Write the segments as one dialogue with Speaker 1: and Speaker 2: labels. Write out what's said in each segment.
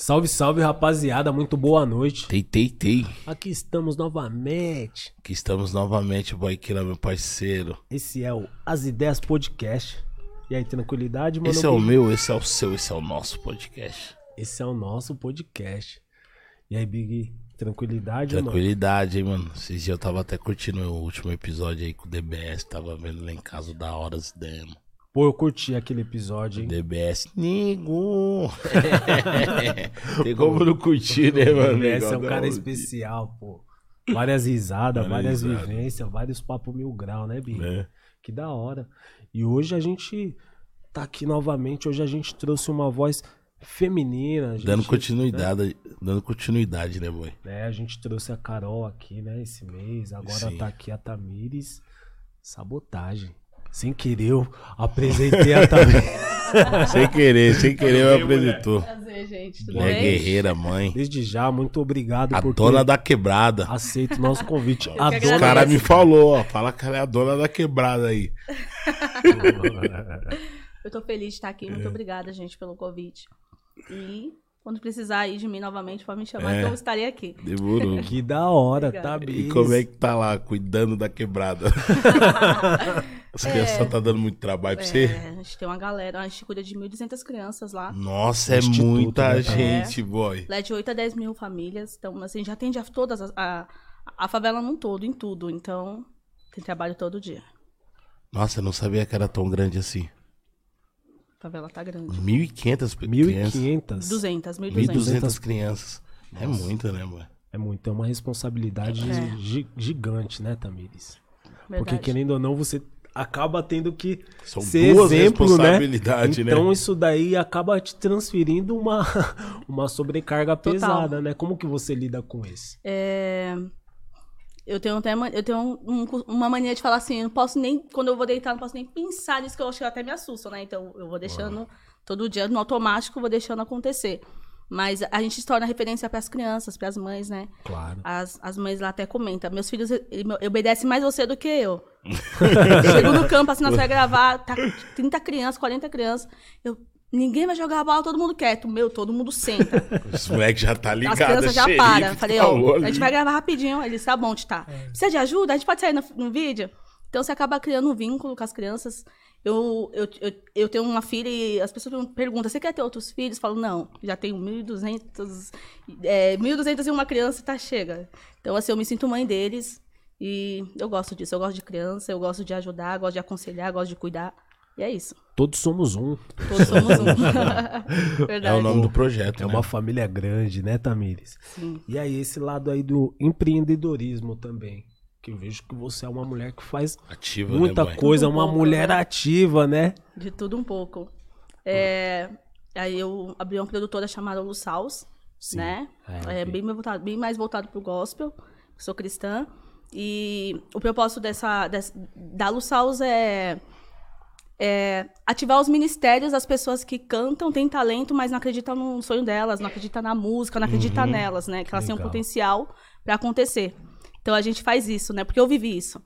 Speaker 1: Salve, salve, rapaziada. Muito boa noite.
Speaker 2: Tei, tei, tei.
Speaker 1: Aqui estamos novamente.
Speaker 2: Aqui estamos novamente, Boykila, meu parceiro.
Speaker 1: Esse é o As Ideias Podcast. E aí, tranquilidade, mano?
Speaker 2: Esse é o meu, esse é o seu, esse é o nosso podcast.
Speaker 1: Esse é o nosso podcast. E aí, Big, tranquilidade, mano?
Speaker 2: Tranquilidade, hein, mano. Esses dias eu tava até curtindo o último episódio aí com o DBS. Tava vendo lá em casa da hora as ideias, mano.
Speaker 1: Pô, eu curti aquele episódio, hein?
Speaker 2: DBS, Nigo. Tem como não curtir, né, mano?
Speaker 1: Esse é um cara especial, pô. Várias risadas,
Speaker 2: Várias
Speaker 1: vivências, vários papos mil grau, né, Big?
Speaker 2: É.
Speaker 1: Que da hora. E hoje a gente tá aqui novamente. Hoje a gente trouxe uma voz feminina. gente-
Speaker 2: Dando continuidade, dando continuidade, né, boy?
Speaker 1: né? A gente trouxe a Carol aqui, né, esse mês. Agora
Speaker 2: Sim.
Speaker 1: tá aqui a Tamires. Sabotagem. Sem querer, eu apresentei a Tamires.
Speaker 2: Sem querer, sem querer eu apresentou.
Speaker 3: Prazer, gente. Tudo
Speaker 2: É
Speaker 3: bem?
Speaker 2: guerreira, mãe.
Speaker 1: Desde já, muito obrigado
Speaker 2: A
Speaker 1: por
Speaker 2: dona da quebrada.
Speaker 1: aceito o nosso convite. A dona...
Speaker 2: O cara me falou, ó. Fala que ela é a dona da quebrada aí.
Speaker 3: Eu tô feliz de estar aqui.
Speaker 2: É.
Speaker 3: Muito obrigada, gente, pelo convite. E quando precisar aí de mim novamente, pode me chamar
Speaker 2: É.
Speaker 3: que eu estarei aqui.
Speaker 2: Demorou.
Speaker 1: Que da hora,
Speaker 3: Obrigada.
Speaker 1: Tamires.
Speaker 2: E como é que tá lá, cuidando da quebrada? As crianças tá dando muito trabalho pra
Speaker 3: É,
Speaker 2: você?
Speaker 3: a gente tem uma galera, a gente cuida de 1.200 crianças lá.
Speaker 2: Nossa, é
Speaker 1: Instituto,
Speaker 2: muita
Speaker 1: né,
Speaker 2: gente, boy.
Speaker 3: Lá é de 8 a 10 mil famílias. Então, assim, já atende a todas as- a, a favela num todo, em tudo. Então, tem trabalho todo dia.
Speaker 2: Nossa, eu não sabia que era tão grande assim.
Speaker 3: A favela tá grande.
Speaker 2: 1.500 crianças.
Speaker 1: 1.500.
Speaker 3: 200, 1.200.
Speaker 2: 1.200 crianças. É muito, né, boy?
Speaker 1: É muito, é uma responsabilidade
Speaker 3: É.
Speaker 1: gi- gigante, né, Tamires? Porque
Speaker 3: Verdade.
Speaker 1: querendo ou não, você acaba tendo que
Speaker 2: São
Speaker 1: ser
Speaker 2: duas
Speaker 1: exemplo, né?
Speaker 2: né?
Speaker 1: Então isso daí acaba te transferindo uma, uma sobrecarga
Speaker 3: Total.
Speaker 1: pesada, né? Como que você lida com isso?
Speaker 3: É, Eu tenho até eu tenho um- um- uma mania de falar assim, eu não posso nem, quando eu vou deitar, não posso nem pensar nisso, que eu acho que eu até me assusto, né? Então eu vou deixando, todo dia no automático, eu vou deixando acontecer. Mas a gente se torna referência para as crianças, para as mães, né?
Speaker 1: Claro.
Speaker 3: As, as mães lá até comentam, meus filhos obedecem mais você do que eu. Chego no campo, assim, nós vai gravar, tá 30 crianças, 40 crianças, eu... Ninguém vai jogar a bola, todo mundo quieto. Meu, todo mundo senta.
Speaker 2: Os moleques já tá ligado.
Speaker 3: As crianças já
Speaker 2: xerife
Speaker 3: param. Falei, ó,
Speaker 2: falou
Speaker 3: a gente vai gravar rapidinho. Eles, tá bom, tá. Precisa de ajuda? A gente pode sair no, no vídeo? Então você acaba criando um vínculo com as crianças. Eu, eu, eu, eu tenho uma filha e as pessoas perguntam, você quer ter outros filhos? Eu falo, não, já tenho 1.200, é, 1.200 e uma criança, tá, chega. Então, assim, eu me sinto mãe deles e eu gosto disso. Eu gosto de criança, eu gosto de ajudar, gosto de aconselhar, gosto de cuidar. E é isso.
Speaker 1: Todos somos um.
Speaker 3: Todos somos um. Verdade.
Speaker 2: É o nome do projeto,
Speaker 1: É
Speaker 2: né?
Speaker 1: uma família grande, né, Tamires?
Speaker 3: Sim.
Speaker 1: E aí esse lado aí do empreendedorismo também. Que eu vejo que você é uma mulher que faz
Speaker 2: Ativa,
Speaker 1: muita
Speaker 2: né,
Speaker 1: coisa,
Speaker 3: um
Speaker 1: uma
Speaker 3: pouco,
Speaker 1: mulher
Speaker 3: né?
Speaker 1: ativa, né?
Speaker 3: De tudo um pouco. É, aí eu abri uma produtora chamada Lu Saus,
Speaker 1: Sim.
Speaker 3: né?
Speaker 1: É,
Speaker 3: É,
Speaker 1: vi.
Speaker 3: bem, mais voltado, bem mais voltado pro gospel. Sou cristã. E o propósito dessa, dessa da Lu Saus é, é ativar os ministérios das pessoas que cantam, têm talento, mas não acreditam no sonho delas, não acreditam na música, não acreditam nelas, né? Que elas têm um
Speaker 1: Legal.
Speaker 3: potencial para acontecer. Então a gente faz isso, né? Porque eu vivi isso.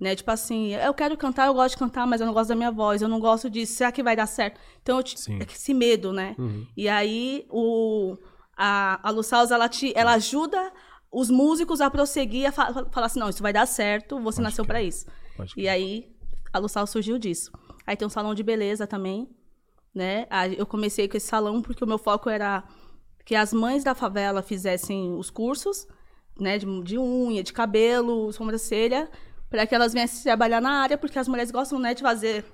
Speaker 3: Né? Tipo assim, eu quero cantar, eu gosto de cantar, mas eu não gosto da minha voz, eu não gosto disso, será que vai dar certo? Então, eu
Speaker 1: Sim.
Speaker 3: é que esse medo, né?
Speaker 1: Uhum.
Speaker 3: E aí, o, a, a Lu Salles, ela, te, ela ajuda os músicos a prosseguir, a fa- falar assim, não, isso vai dar certo, você
Speaker 1: Pode
Speaker 3: nasceu pra isso.
Speaker 1: Pode
Speaker 3: E aí, a Lu Salles surgiu disso. Aí tem um salão de beleza também, né? Aí eu comecei com esse salão porque o meu foco era que as mães da favela fizessem os cursos, né, de, de unha, de cabelo, sobrancelha, para que elas viessem trabalhar na área, porque as mulheres gostam, né, de fazer.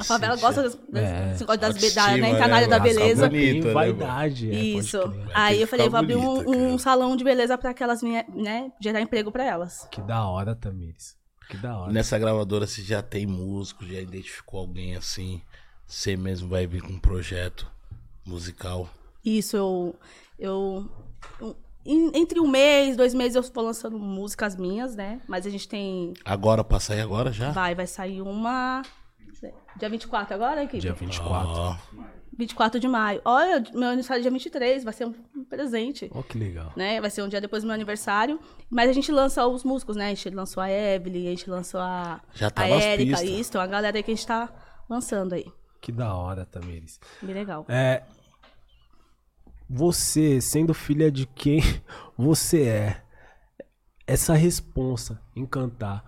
Speaker 3: A favela
Speaker 2: de-
Speaker 3: gosta das, das,
Speaker 1: É.
Speaker 3: das, da,
Speaker 2: Autoestima,
Speaker 3: né, entrar na área
Speaker 2: né,
Speaker 3: da
Speaker 2: raça
Speaker 3: beleza.
Speaker 2: bonita. Né,
Speaker 1: vaidade, é,
Speaker 3: Isso. Aí eu falei, vou abrir um,
Speaker 2: bonita,
Speaker 3: um salão de beleza para que elas venham, né, gerar emprego para elas.
Speaker 1: Que da hora, Tamires. Que da hora.
Speaker 2: Nessa gravadora você já tem músico, já identificou alguém assim? Você mesmo vai vir com um projeto musical?
Speaker 3: Isso, eu. eu em- entre um mês, dois meses, eu vou lançando músicas minhas, né? Mas a gente tem.
Speaker 2: Agora, pra sair agora já?
Speaker 3: Vai, vai sair uma. Dia 24 agora, equipe?
Speaker 1: Dia 24.
Speaker 2: Ó,
Speaker 3: 24 de maio. Olha, meu aniversário é dia 23, vai ser um presente.
Speaker 1: Ó, que legal.
Speaker 3: Né? Vai ser um dia depois do meu aniversário. Mas a gente lança os músicos, né? A gente lançou a Evelyn, a gente lançou a,
Speaker 2: Já tá
Speaker 3: a Erika, isso. Tem uma galera aí que a gente tá lançando aí.
Speaker 1: Que da hora, Tamires.
Speaker 3: Bem legal.
Speaker 1: É. você, sendo filha de quem você é, essa responsa em cantar.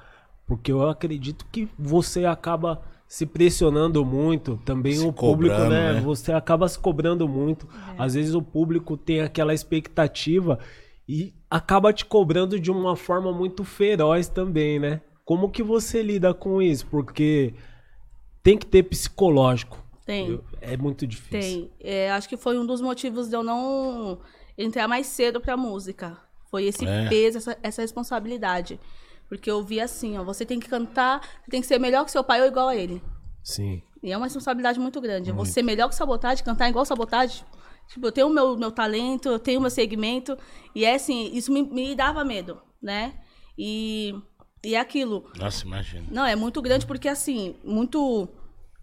Speaker 1: Porque eu acredito que você acaba se pressionando muito, também
Speaker 2: Se
Speaker 1: o público,
Speaker 2: cobrando,
Speaker 1: né?
Speaker 2: né?
Speaker 1: Você acaba se cobrando muito. Às vezes o público tem aquela expectativa e acaba te cobrando de uma forma muito feroz também, né? Como que você lida com isso? Porque tem que ter psicológico.
Speaker 3: Tem.
Speaker 1: Eu- é muito difícil.
Speaker 3: Tem. É, acho que foi um dos motivos de eu não entrar mais cedo pra música. Foi esse
Speaker 2: É.
Speaker 3: peso, essa, essa responsabilidade. Porque eu vi assim, ó, você tem que cantar, você tem que ser melhor que seu pai ou igual a ele.
Speaker 1: Sim.
Speaker 3: E é uma responsabilidade muito grande. Eu vou ser melhor que sabotagem, cantar igual sabotagem. Tipo, eu tenho o meu, meu talento, eu tenho o meu segmento. E é assim, isso me, me dava medo, né? E, e é aquilo.
Speaker 2: Nossa, imagina.
Speaker 3: Não, é muito grande porque, assim, muito,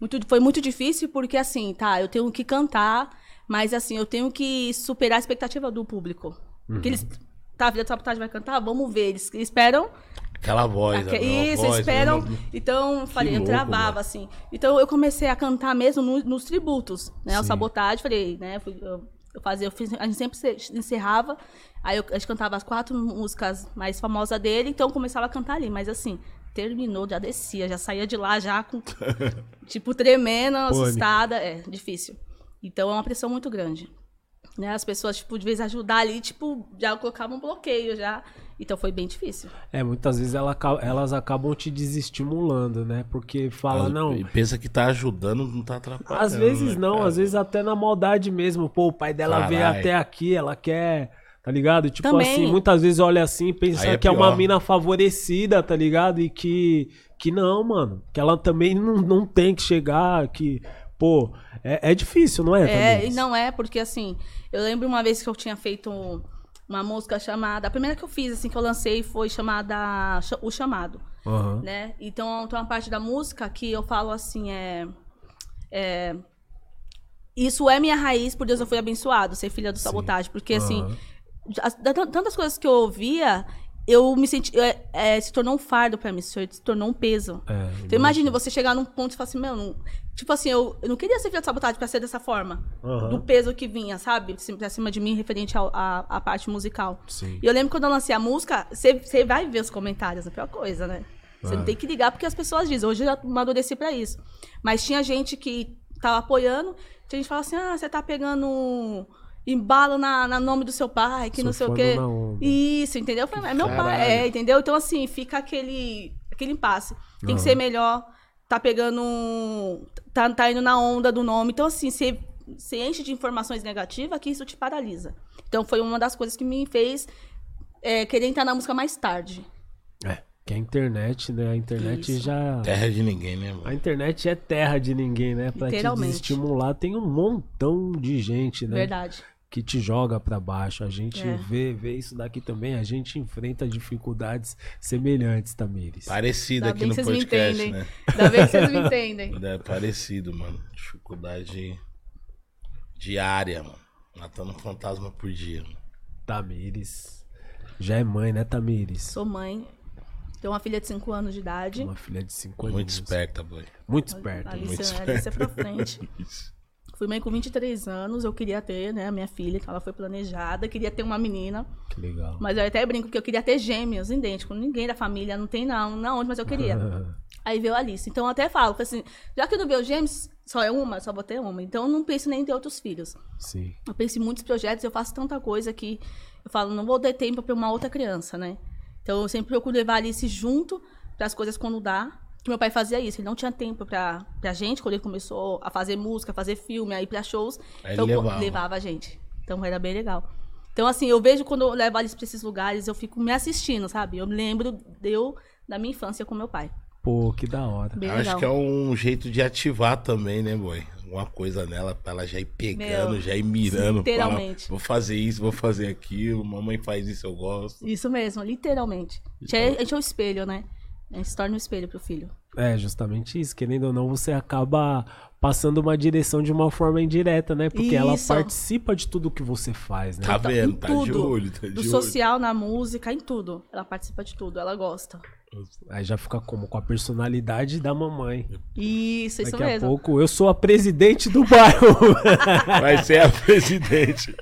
Speaker 3: muito. Foi muito difícil porque, assim, tá, eu tenho que cantar, mas, assim, eu tenho que superar a expectativa do público. Porque eles. Tá, a vida de sabotagem vai cantar? Vamos ver. Eles esperam
Speaker 2: Aquela voz,
Speaker 3: Aque- Isso,
Speaker 2: voz,
Speaker 3: esperam.
Speaker 2: né?
Speaker 3: Então, eu falei, eu
Speaker 2: louco,
Speaker 3: travava,
Speaker 2: mano.
Speaker 3: assim. Então, eu comecei a cantar mesmo no- nos tributos, né? O sabotagem, falei, né? fui- Eu, eu fazia, eu fiz, a gente sempre se- encerrava, aí eu, a gente cantava as quatro músicas mais famosas dele, então eu começava a cantar ali. Mas, assim, terminou, já descia, já saía de lá já com, tipo, tremendo, assustada. É, difícil. Então, é uma pressão muito grande. Né? As pessoas, tipo, de vez ajudar ali, tipo, já colocavam um bloqueio, já. Então, foi bem difícil.
Speaker 1: É, muitas vezes ela elas acabam te desestimulando, né? Porque fala, não.
Speaker 2: E pensa que tá ajudando, não tá atrapalhando.
Speaker 1: Às vezes
Speaker 2: né,
Speaker 1: não,
Speaker 2: cara?
Speaker 1: às vezes até na maldade mesmo. Pô, o pai dela veio
Speaker 2: Caralho.
Speaker 1: até aqui, ela quer. Tá ligado? Tipo
Speaker 3: Também.
Speaker 1: assim, muitas vezes olha assim e pensa
Speaker 2: é
Speaker 1: que é uma
Speaker 2: pior.
Speaker 1: mina favorecida, tá ligado? E que. Que não, mano. Que ela também não, não tem que chegar, que. Pô, é, é difícil, não é?
Speaker 3: É, e não é, porque assim, eu lembro uma vez que eu tinha feito um- uma música chamada. A primeira que eu fiz, assim, que eu lancei foi chamada Ch- O Chamado,
Speaker 1: Aham.
Speaker 3: né? Então tem uma parte da música que eu falo assim, é. é, isso é minha raiz, por Deus eu fui abençoado, ser filha do sabotagem. Porque, assim,
Speaker 1: Aham.
Speaker 3: as- da- tantas coisas que eu ouvia, eu me senti. é, é, se tornou um fardo pra mim, se se tornou um peso.
Speaker 1: É,
Speaker 3: Então imagina você chegar num ponto e falar assim, meu, não- tipo assim, eu, eu não queria ser filha de sabotagem pra ser dessa forma.
Speaker 1: Aham.
Speaker 3: Do peso que vinha, sabe? Assim, Pra cima de mim, referente à parte musical.
Speaker 1: Sim.
Speaker 3: E eu lembro quando eu lancei a música, você vai ver os comentários, a pior coisa, né? Você
Speaker 1: É.
Speaker 3: não tem que ligar porque as pessoas dizem. Hoje eu já amadureci pra isso. Mas tinha gente que tava apoiando, tinha gente que falava assim, ah, você tá pegando embalo na, na nome do seu pai, que não sei o quê. Isso, entendeu? Eu falei, é meu pai, é, entendeu? Então, assim, fica aquele, aquele impasse. Tem que ser melhor, tá pegando. um- Tá, tá indo na onda do nome. Então, assim, você, você enche de informações negativas que isso te paralisa. Então, foi uma das coisas que me fez é, querer entrar na música mais tarde.
Speaker 1: É, que a internet, né? A internet
Speaker 3: Isso.
Speaker 1: já.
Speaker 2: Terra de ninguém, né,
Speaker 1: A
Speaker 2: mano?
Speaker 1: internet é terra de ninguém, né? Pra te desestimular, tem um montão de gente, né?
Speaker 3: Verdade.
Speaker 1: Que te joga pra baixo. A gente
Speaker 3: É.
Speaker 1: vê, vê isso daqui também. A gente enfrenta dificuldades semelhantes, Tamires.
Speaker 2: Parecido
Speaker 3: Ainda
Speaker 2: aqui no podcast,
Speaker 3: entendem.
Speaker 2: né?
Speaker 3: Ainda bem que vocês me entendem.
Speaker 2: É parecido, mano. Dificuldade diária, mano. Matando um fantasma por dia. Mano.
Speaker 1: Tamires. Já é mãe, né, Tamires?
Speaker 3: Sou mãe. Tenho uma filha de 5 anos de idade.
Speaker 1: Uma filha de 5 anos.
Speaker 2: Muito esperta, boy.
Speaker 1: Muito esperta. Muito
Speaker 3: Alice,
Speaker 2: muito
Speaker 3: Alice é pra frente. Fui mãe com 23 anos, eu queria ter, né, a minha filha, então ela foi planejada, queria ter uma menina,
Speaker 1: Que legal.
Speaker 3: mas eu até brinco que eu queria ter gêmeos, idênticos, ninguém da família, não tem não, não onde, mas eu queria. Aí veio a Alice, então eu até falo, assim, já que eu não veio gêmeos, só é uma, só vou ter uma, então eu não penso nem em ter outros filhos.
Speaker 1: Sim.
Speaker 3: Eu penso em muitos projetos, eu faço tanta coisa que eu falo, não vou ter tempo para uma outra criança, né? Então eu sempre procuro levar a Alice junto para as coisas quando dá. Que meu pai fazia isso, ele não tinha tempo pra, pra gente, quando ele começou a fazer música, a fazer filme, a ir pra shows.
Speaker 2: Aí
Speaker 3: então
Speaker 2: levava.
Speaker 3: levava a gente. Então era bem legal. Então, assim, eu vejo quando eu levo Alice pra esses lugares, eu fico me assistindo, sabe? Eu me lembro de eu, da minha infância com meu pai.
Speaker 1: Pô, que da hora.
Speaker 3: Bem
Speaker 2: Acho
Speaker 3: legal.
Speaker 2: que é um jeito de ativar também, né, boy? Alguma coisa nela pra ela já ir pegando,
Speaker 3: Meu,
Speaker 2: já ir mirando.
Speaker 3: literalmente.
Speaker 2: Falar, vou fazer isso, vou fazer aquilo. Mamãe faz isso, eu gosto.
Speaker 3: Isso mesmo, literalmente. É, a gente é o espelho, né? A gente se torna um espelho pro filho.
Speaker 1: É, justamente isso. Querendo ou não, você acaba passando uma direção de uma forma indireta, né? Porque ela
Speaker 3: Isso.
Speaker 1: participa de tudo que você faz, né?
Speaker 2: Tá
Speaker 3: Então,
Speaker 2: vendo? Tá de olho, tá de
Speaker 3: Do
Speaker 2: olho.
Speaker 3: social, na música, em tudo. Ela participa de tudo, ela gosta.
Speaker 1: Aí já fica como? Com a personalidade da mamãe.
Speaker 3: Isso, isso
Speaker 1: Daqui a
Speaker 3: mesmo.
Speaker 1: pouco eu sou a presidente do bairro.
Speaker 2: Vai ser a presidente.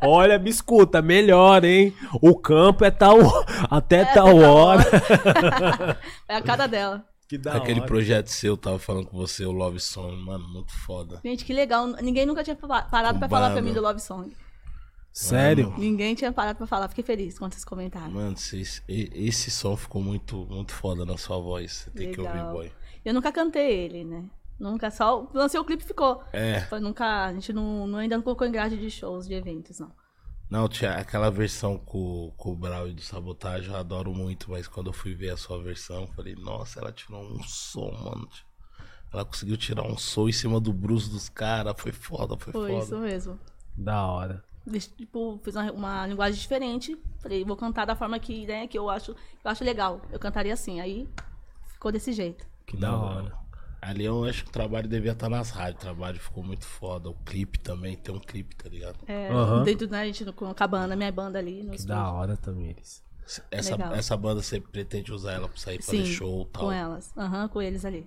Speaker 1: Olha, me escuta, melhor, hein? O campo é tal, até tal hora.
Speaker 3: É a cara dela.
Speaker 1: Que da
Speaker 2: Aquele
Speaker 1: hora.
Speaker 2: projeto seu, tava falando com você, o Love Song, mano, muito foda.
Speaker 3: Gente, que legal. Ninguém nunca tinha pa- parado pra falar pra mim do Love Song.
Speaker 1: Sério?
Speaker 3: Ninguém tinha parado pra falar. Fiquei feliz quando vocês comentaram.
Speaker 2: Mano, vocês- e- esse som ficou muito, muito foda na sua voz. Você tem que ouvir,
Speaker 3: Legal.
Speaker 2: boy.
Speaker 3: Eu nunca cantei ele, né? Nunca, só lancei o clipe e ficou.
Speaker 2: É.
Speaker 3: Foi nunca, a gente não, não- ainda não colocou em grade de shows, de eventos, não.
Speaker 2: Não, tinha aquela versão com, com o Brau e do Sabotagem, eu adoro muito, mas quando eu fui ver a sua versão, eu falei, nossa, ela tirou um som, mano. Ela conseguiu tirar um som em cima do bruxo dos caras, foi foda, foi,
Speaker 3: Foi
Speaker 2: foda.
Speaker 3: isso mesmo.
Speaker 1: Da hora.
Speaker 3: Tipo, fiz uma, uma linguagem diferente. Falei, vou cantar da forma que, né, que eu acho, eu acho legal. Eu cantaria assim. Aí ficou desse jeito.
Speaker 1: Que da hora.
Speaker 2: Ali eu acho que o trabalho devia estar nas rádios, o trabalho ficou muito foda. O clipe também, tem um clipe, tá ligado?
Speaker 3: É,
Speaker 1: Aham.
Speaker 3: Dentro, né, a gente com a cabana, minha banda ali.
Speaker 1: Que da hora também, eles.
Speaker 2: Essa,
Speaker 3: Legal.
Speaker 2: essa banda você pretende usar ela pra sair fazer
Speaker 3: Sim,
Speaker 2: show e tal?
Speaker 3: com elas. Aham, com eles ali.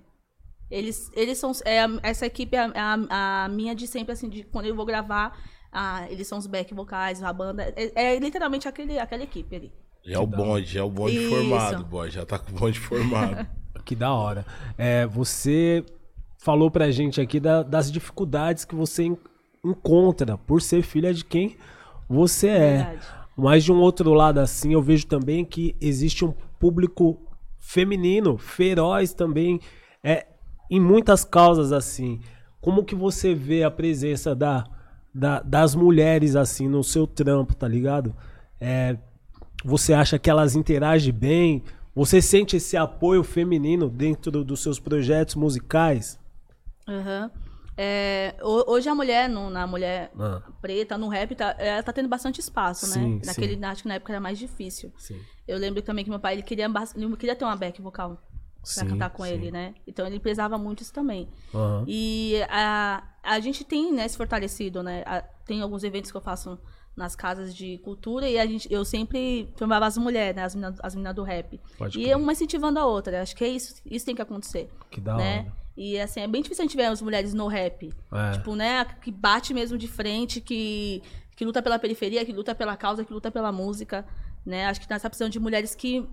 Speaker 3: Eles, eles são. é, essa equipe é a, a- a minha de sempre, assim, de quando eu vou gravar. Ah, eles são os back vocais, a banda. É, é literalmente aquele, aquela equipe ali.
Speaker 2: Já é o bonde, já é o bonde
Speaker 3: Isso.
Speaker 2: formado, boy. Já tá com o bonde formado.
Speaker 1: Que da hora. É, você falou pra gente aqui da- das dificuldades que você en- encontra por ser filha de quem você é.
Speaker 3: Verdade.
Speaker 1: Mas de um outro lado, assim, eu vejo também que existe um público feminino, feroz também, é, em muitas causas, assim. Como que você vê a presença da, da- das mulheres, assim, no seu trampo, tá ligado? É, você acha que elas interagem bem? Você sente esse apoio feminino dentro dos seus projetos musicais?
Speaker 3: Aham. É, ho- hoje a mulher, no- na mulher
Speaker 1: Ah.
Speaker 3: preta, no rap, tá, ela tá tendo bastante espaço,
Speaker 1: Sim,
Speaker 3: né? Naquele,
Speaker 1: sim.
Speaker 3: Acho que na época era mais difícil.
Speaker 1: Sim.
Speaker 3: Eu lembro também que meu pai ele queria, ele queria ter uma back vocal pra
Speaker 1: Sim,
Speaker 3: cantar com ele, né? Então ele pesava muito isso também.
Speaker 1: Aham.
Speaker 3: E a, a gente tem, né, se fortalecido, né? Tem alguns eventos que eu faço nas casas de cultura e a gente, eu sempre chamava as mulheres, né? As meninas, as meninas do rap.
Speaker 1: Pode
Speaker 3: e
Speaker 1: crer.
Speaker 3: uma incentivando a outra. Acho que é isso, isso tem que acontecer.
Speaker 1: Que da
Speaker 3: né?
Speaker 1: hora.
Speaker 3: E assim, é bem difícil a gente ver as mulheres no rap.
Speaker 1: É.
Speaker 3: Tipo, né? Que bate mesmo de frente, que, que luta pela periferia, que luta pela causa, que luta pela música. Né? Acho que nessa precisando de mulheres que.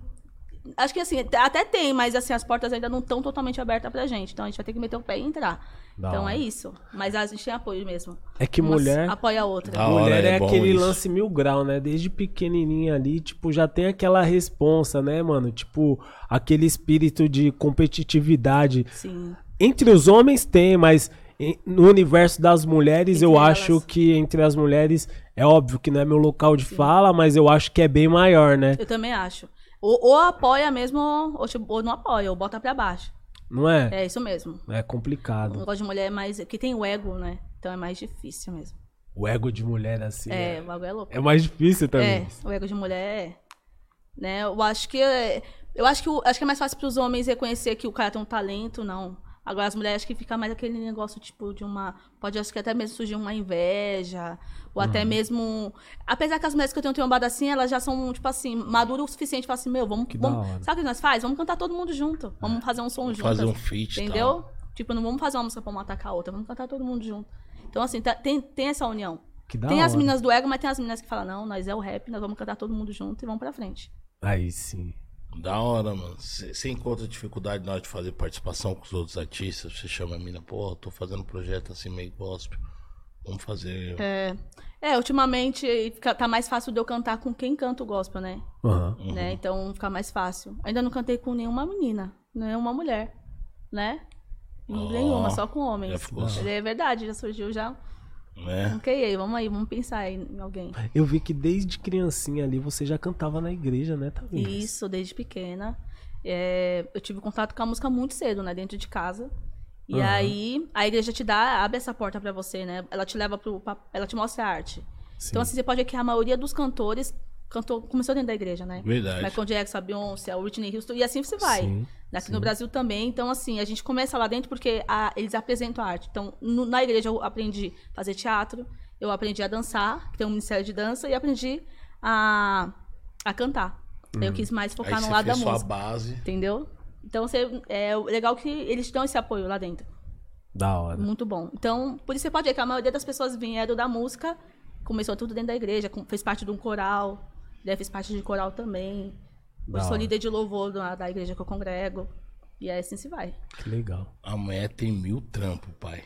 Speaker 3: Acho que assim, até tem, mas assim, as portas ainda não estão totalmente abertas pra gente. Então a gente vai ter que meter o pé e entrar.
Speaker 1: Da
Speaker 3: então
Speaker 1: hora.
Speaker 3: é isso. Mas a gente tem apoio mesmo.
Speaker 1: É que
Speaker 3: Uma
Speaker 1: mulher.
Speaker 3: apoia a outra.
Speaker 2: Da hora,
Speaker 1: mulher é,
Speaker 2: é
Speaker 1: aquele
Speaker 2: isso.
Speaker 1: lance mil grau, né? Desde pequenininha ali, tipo, já tem aquela responsa, né, mano? Tipo, aquele espírito de competitividade.
Speaker 3: Sim.
Speaker 1: Entre os homens tem, mas no universo das mulheres,
Speaker 3: Entre
Speaker 1: eu
Speaker 3: elas.
Speaker 1: acho que entre as mulheres, é óbvio que não é meu local de fala, mas eu acho que é bem maior, né?
Speaker 3: Eu também acho. Ou, ou apoia mesmo, ou, tipo, ou não apoia, ou bota pra baixo.
Speaker 1: Não é?
Speaker 3: É isso mesmo.
Speaker 1: É
Speaker 3: O
Speaker 1: complicado.
Speaker 3: negócio de mulher é mais. que tem o ego, né? Então é mais difícil mesmo.
Speaker 1: O ego de mulher, assim,
Speaker 3: É,
Speaker 1: é,
Speaker 3: o bagulho é louco.
Speaker 1: é mais difícil também.
Speaker 3: É, o ego de mulher é. Né? Eu acho que. Eu acho que, o- acho que é mais fácil para os homens reconhecer que o cara tem um talento, não. Agora as mulheres acho que fica mais aquele negócio, tipo, de uma. Pode acho que até mesmo surgir uma inveja. Ou
Speaker 1: Uhum.
Speaker 3: até mesmo. Apesar que as mulheres que eu tenho trombado assim, elas já são, tipo assim, maduras o suficiente para assim, meu, vamos.
Speaker 1: Que
Speaker 3: vamos sabe o que nós faz? Vamos cantar todo mundo junto. Vamos fazer um som junto.
Speaker 2: Fazer um feat e
Speaker 3: Entendeu?
Speaker 2: tal.
Speaker 3: Tipo, não vamos fazer uma música pra uma atacar a outra, vamos cantar todo mundo junto. Então, assim, tá- tem, tem essa união.
Speaker 1: Que da
Speaker 3: tem as
Speaker 1: hora.
Speaker 3: meninas do ego, mas tem as meninas que falam, não, nós é o rap, nós vamos cantar todo mundo junto e vamos pra frente.
Speaker 1: Aí sim.
Speaker 2: Da hora, mano. Você encontra dificuldade na hora de fazer participação com os outros artistas? Você chama a mina, pô, tô fazendo um projeto assim meio gospel. Vamos fazer.
Speaker 3: É, ultimamente fica- tá mais fácil de eu cantar com quem canta o gospel, né?
Speaker 1: Aham.
Speaker 3: né? Então fica mais fácil. Ainda não cantei com nenhuma menina, nenhuma mulher, né? Nenhuma, só com homens.
Speaker 2: já ficou só.
Speaker 3: É verdade, já surgiu já.
Speaker 2: Né?
Speaker 3: Ok, aí, vamos aí, vamos pensar aí em alguém.
Speaker 1: Eu vi que desde criancinha ali você já cantava na igreja, né, Thaís?
Speaker 3: Isso, desde pequena. É, eu tive contato com a música muito cedo, né? Dentro de casa. E
Speaker 1: Aham.
Speaker 3: aí, a igreja te dá, abre essa porta pra você, né? Ela te leva pro. Ela te mostra a arte.
Speaker 1: Sim.
Speaker 3: Então, assim, você pode ver que a maioria dos cantores cantou, começou dentro da igreja, né?
Speaker 2: Verdade.
Speaker 3: Michael Jackson, a Beyoncé, a Whitney Houston, e assim você vai.
Speaker 1: Sim,
Speaker 3: Aqui
Speaker 1: sim.
Speaker 3: no Brasil também. Então, assim, a gente começa lá dentro porque a- eles apresentam a arte. Então, no- na igreja eu aprendi a fazer teatro, eu aprendi a dançar, que tem um ministério de dança, e aprendi a, a cantar. Aí eu quis mais
Speaker 2: Aí
Speaker 3: focar no
Speaker 2: você
Speaker 3: lado da
Speaker 2: fez sua
Speaker 3: música.
Speaker 2: base.
Speaker 3: Entendeu? Então, você, é legal que eles dão esse apoio lá dentro.
Speaker 1: Da hora.
Speaker 3: Muito bom. Então, por isso você pode ver que a maioria das pessoas vieram da música, começou tudo dentro da igreja, fez parte de um coral, né, fez parte de coral também. Eu sou líder de louvor da, da igreja que eu congrego. E aí assim se vai.
Speaker 1: Que legal.
Speaker 2: A mulher tem mil trampos, pai.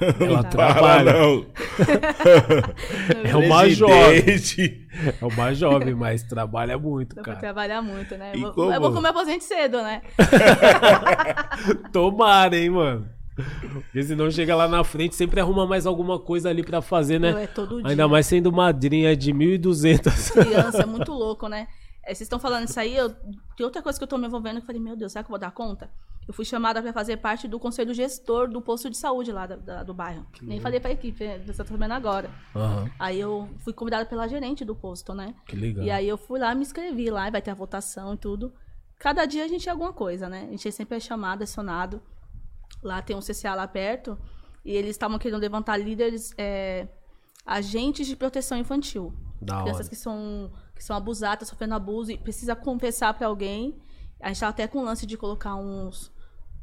Speaker 1: Ela
Speaker 2: Para,
Speaker 1: trabalha.
Speaker 2: não.
Speaker 1: É uma jovem.
Speaker 2: Presidente.
Speaker 1: É uma jovem, mas trabalha muito,
Speaker 3: Dá
Speaker 1: cara.
Speaker 3: trabalhar muito, né? Eu vou, eu vou comer aposente cedo, né?
Speaker 1: Tomara, hein, mano. Porque senão chega lá na frente, sempre arruma mais alguma coisa ali pra fazer, né?
Speaker 3: Meu, é todo dia.
Speaker 1: Ainda mais sendo madrinha de 1.200.
Speaker 3: Criança, é muito louco, né? É, vocês estão falando isso aí, eu, tem outra coisa que eu tô me envolvendo que eu falei, meu Deus, será que eu vou dar conta? Eu fui chamada pra fazer parte do conselho gestor do posto de saúde lá da- da- do bairro. Nem falei pra equipe, é, você tá sabendo agora.
Speaker 1: Aham,
Speaker 3: Aí eu fui convidada pela gerente do posto, né?
Speaker 1: que legal.
Speaker 3: E aí eu fui lá, me inscrevi lá, vai ter a votação e tudo. Cada dia a gente é alguma coisa, né? A gente sempre é chamado, acionado. Lá tem um CCA lá perto. E eles estavam querendo levantar líderes, é, agentes de proteção infantil.
Speaker 1: Da hora.
Speaker 3: Crianças que são, que são abusadas, sofrendo abuso e precisa compensar pra alguém. A gente tá até com o lance de colocar uns,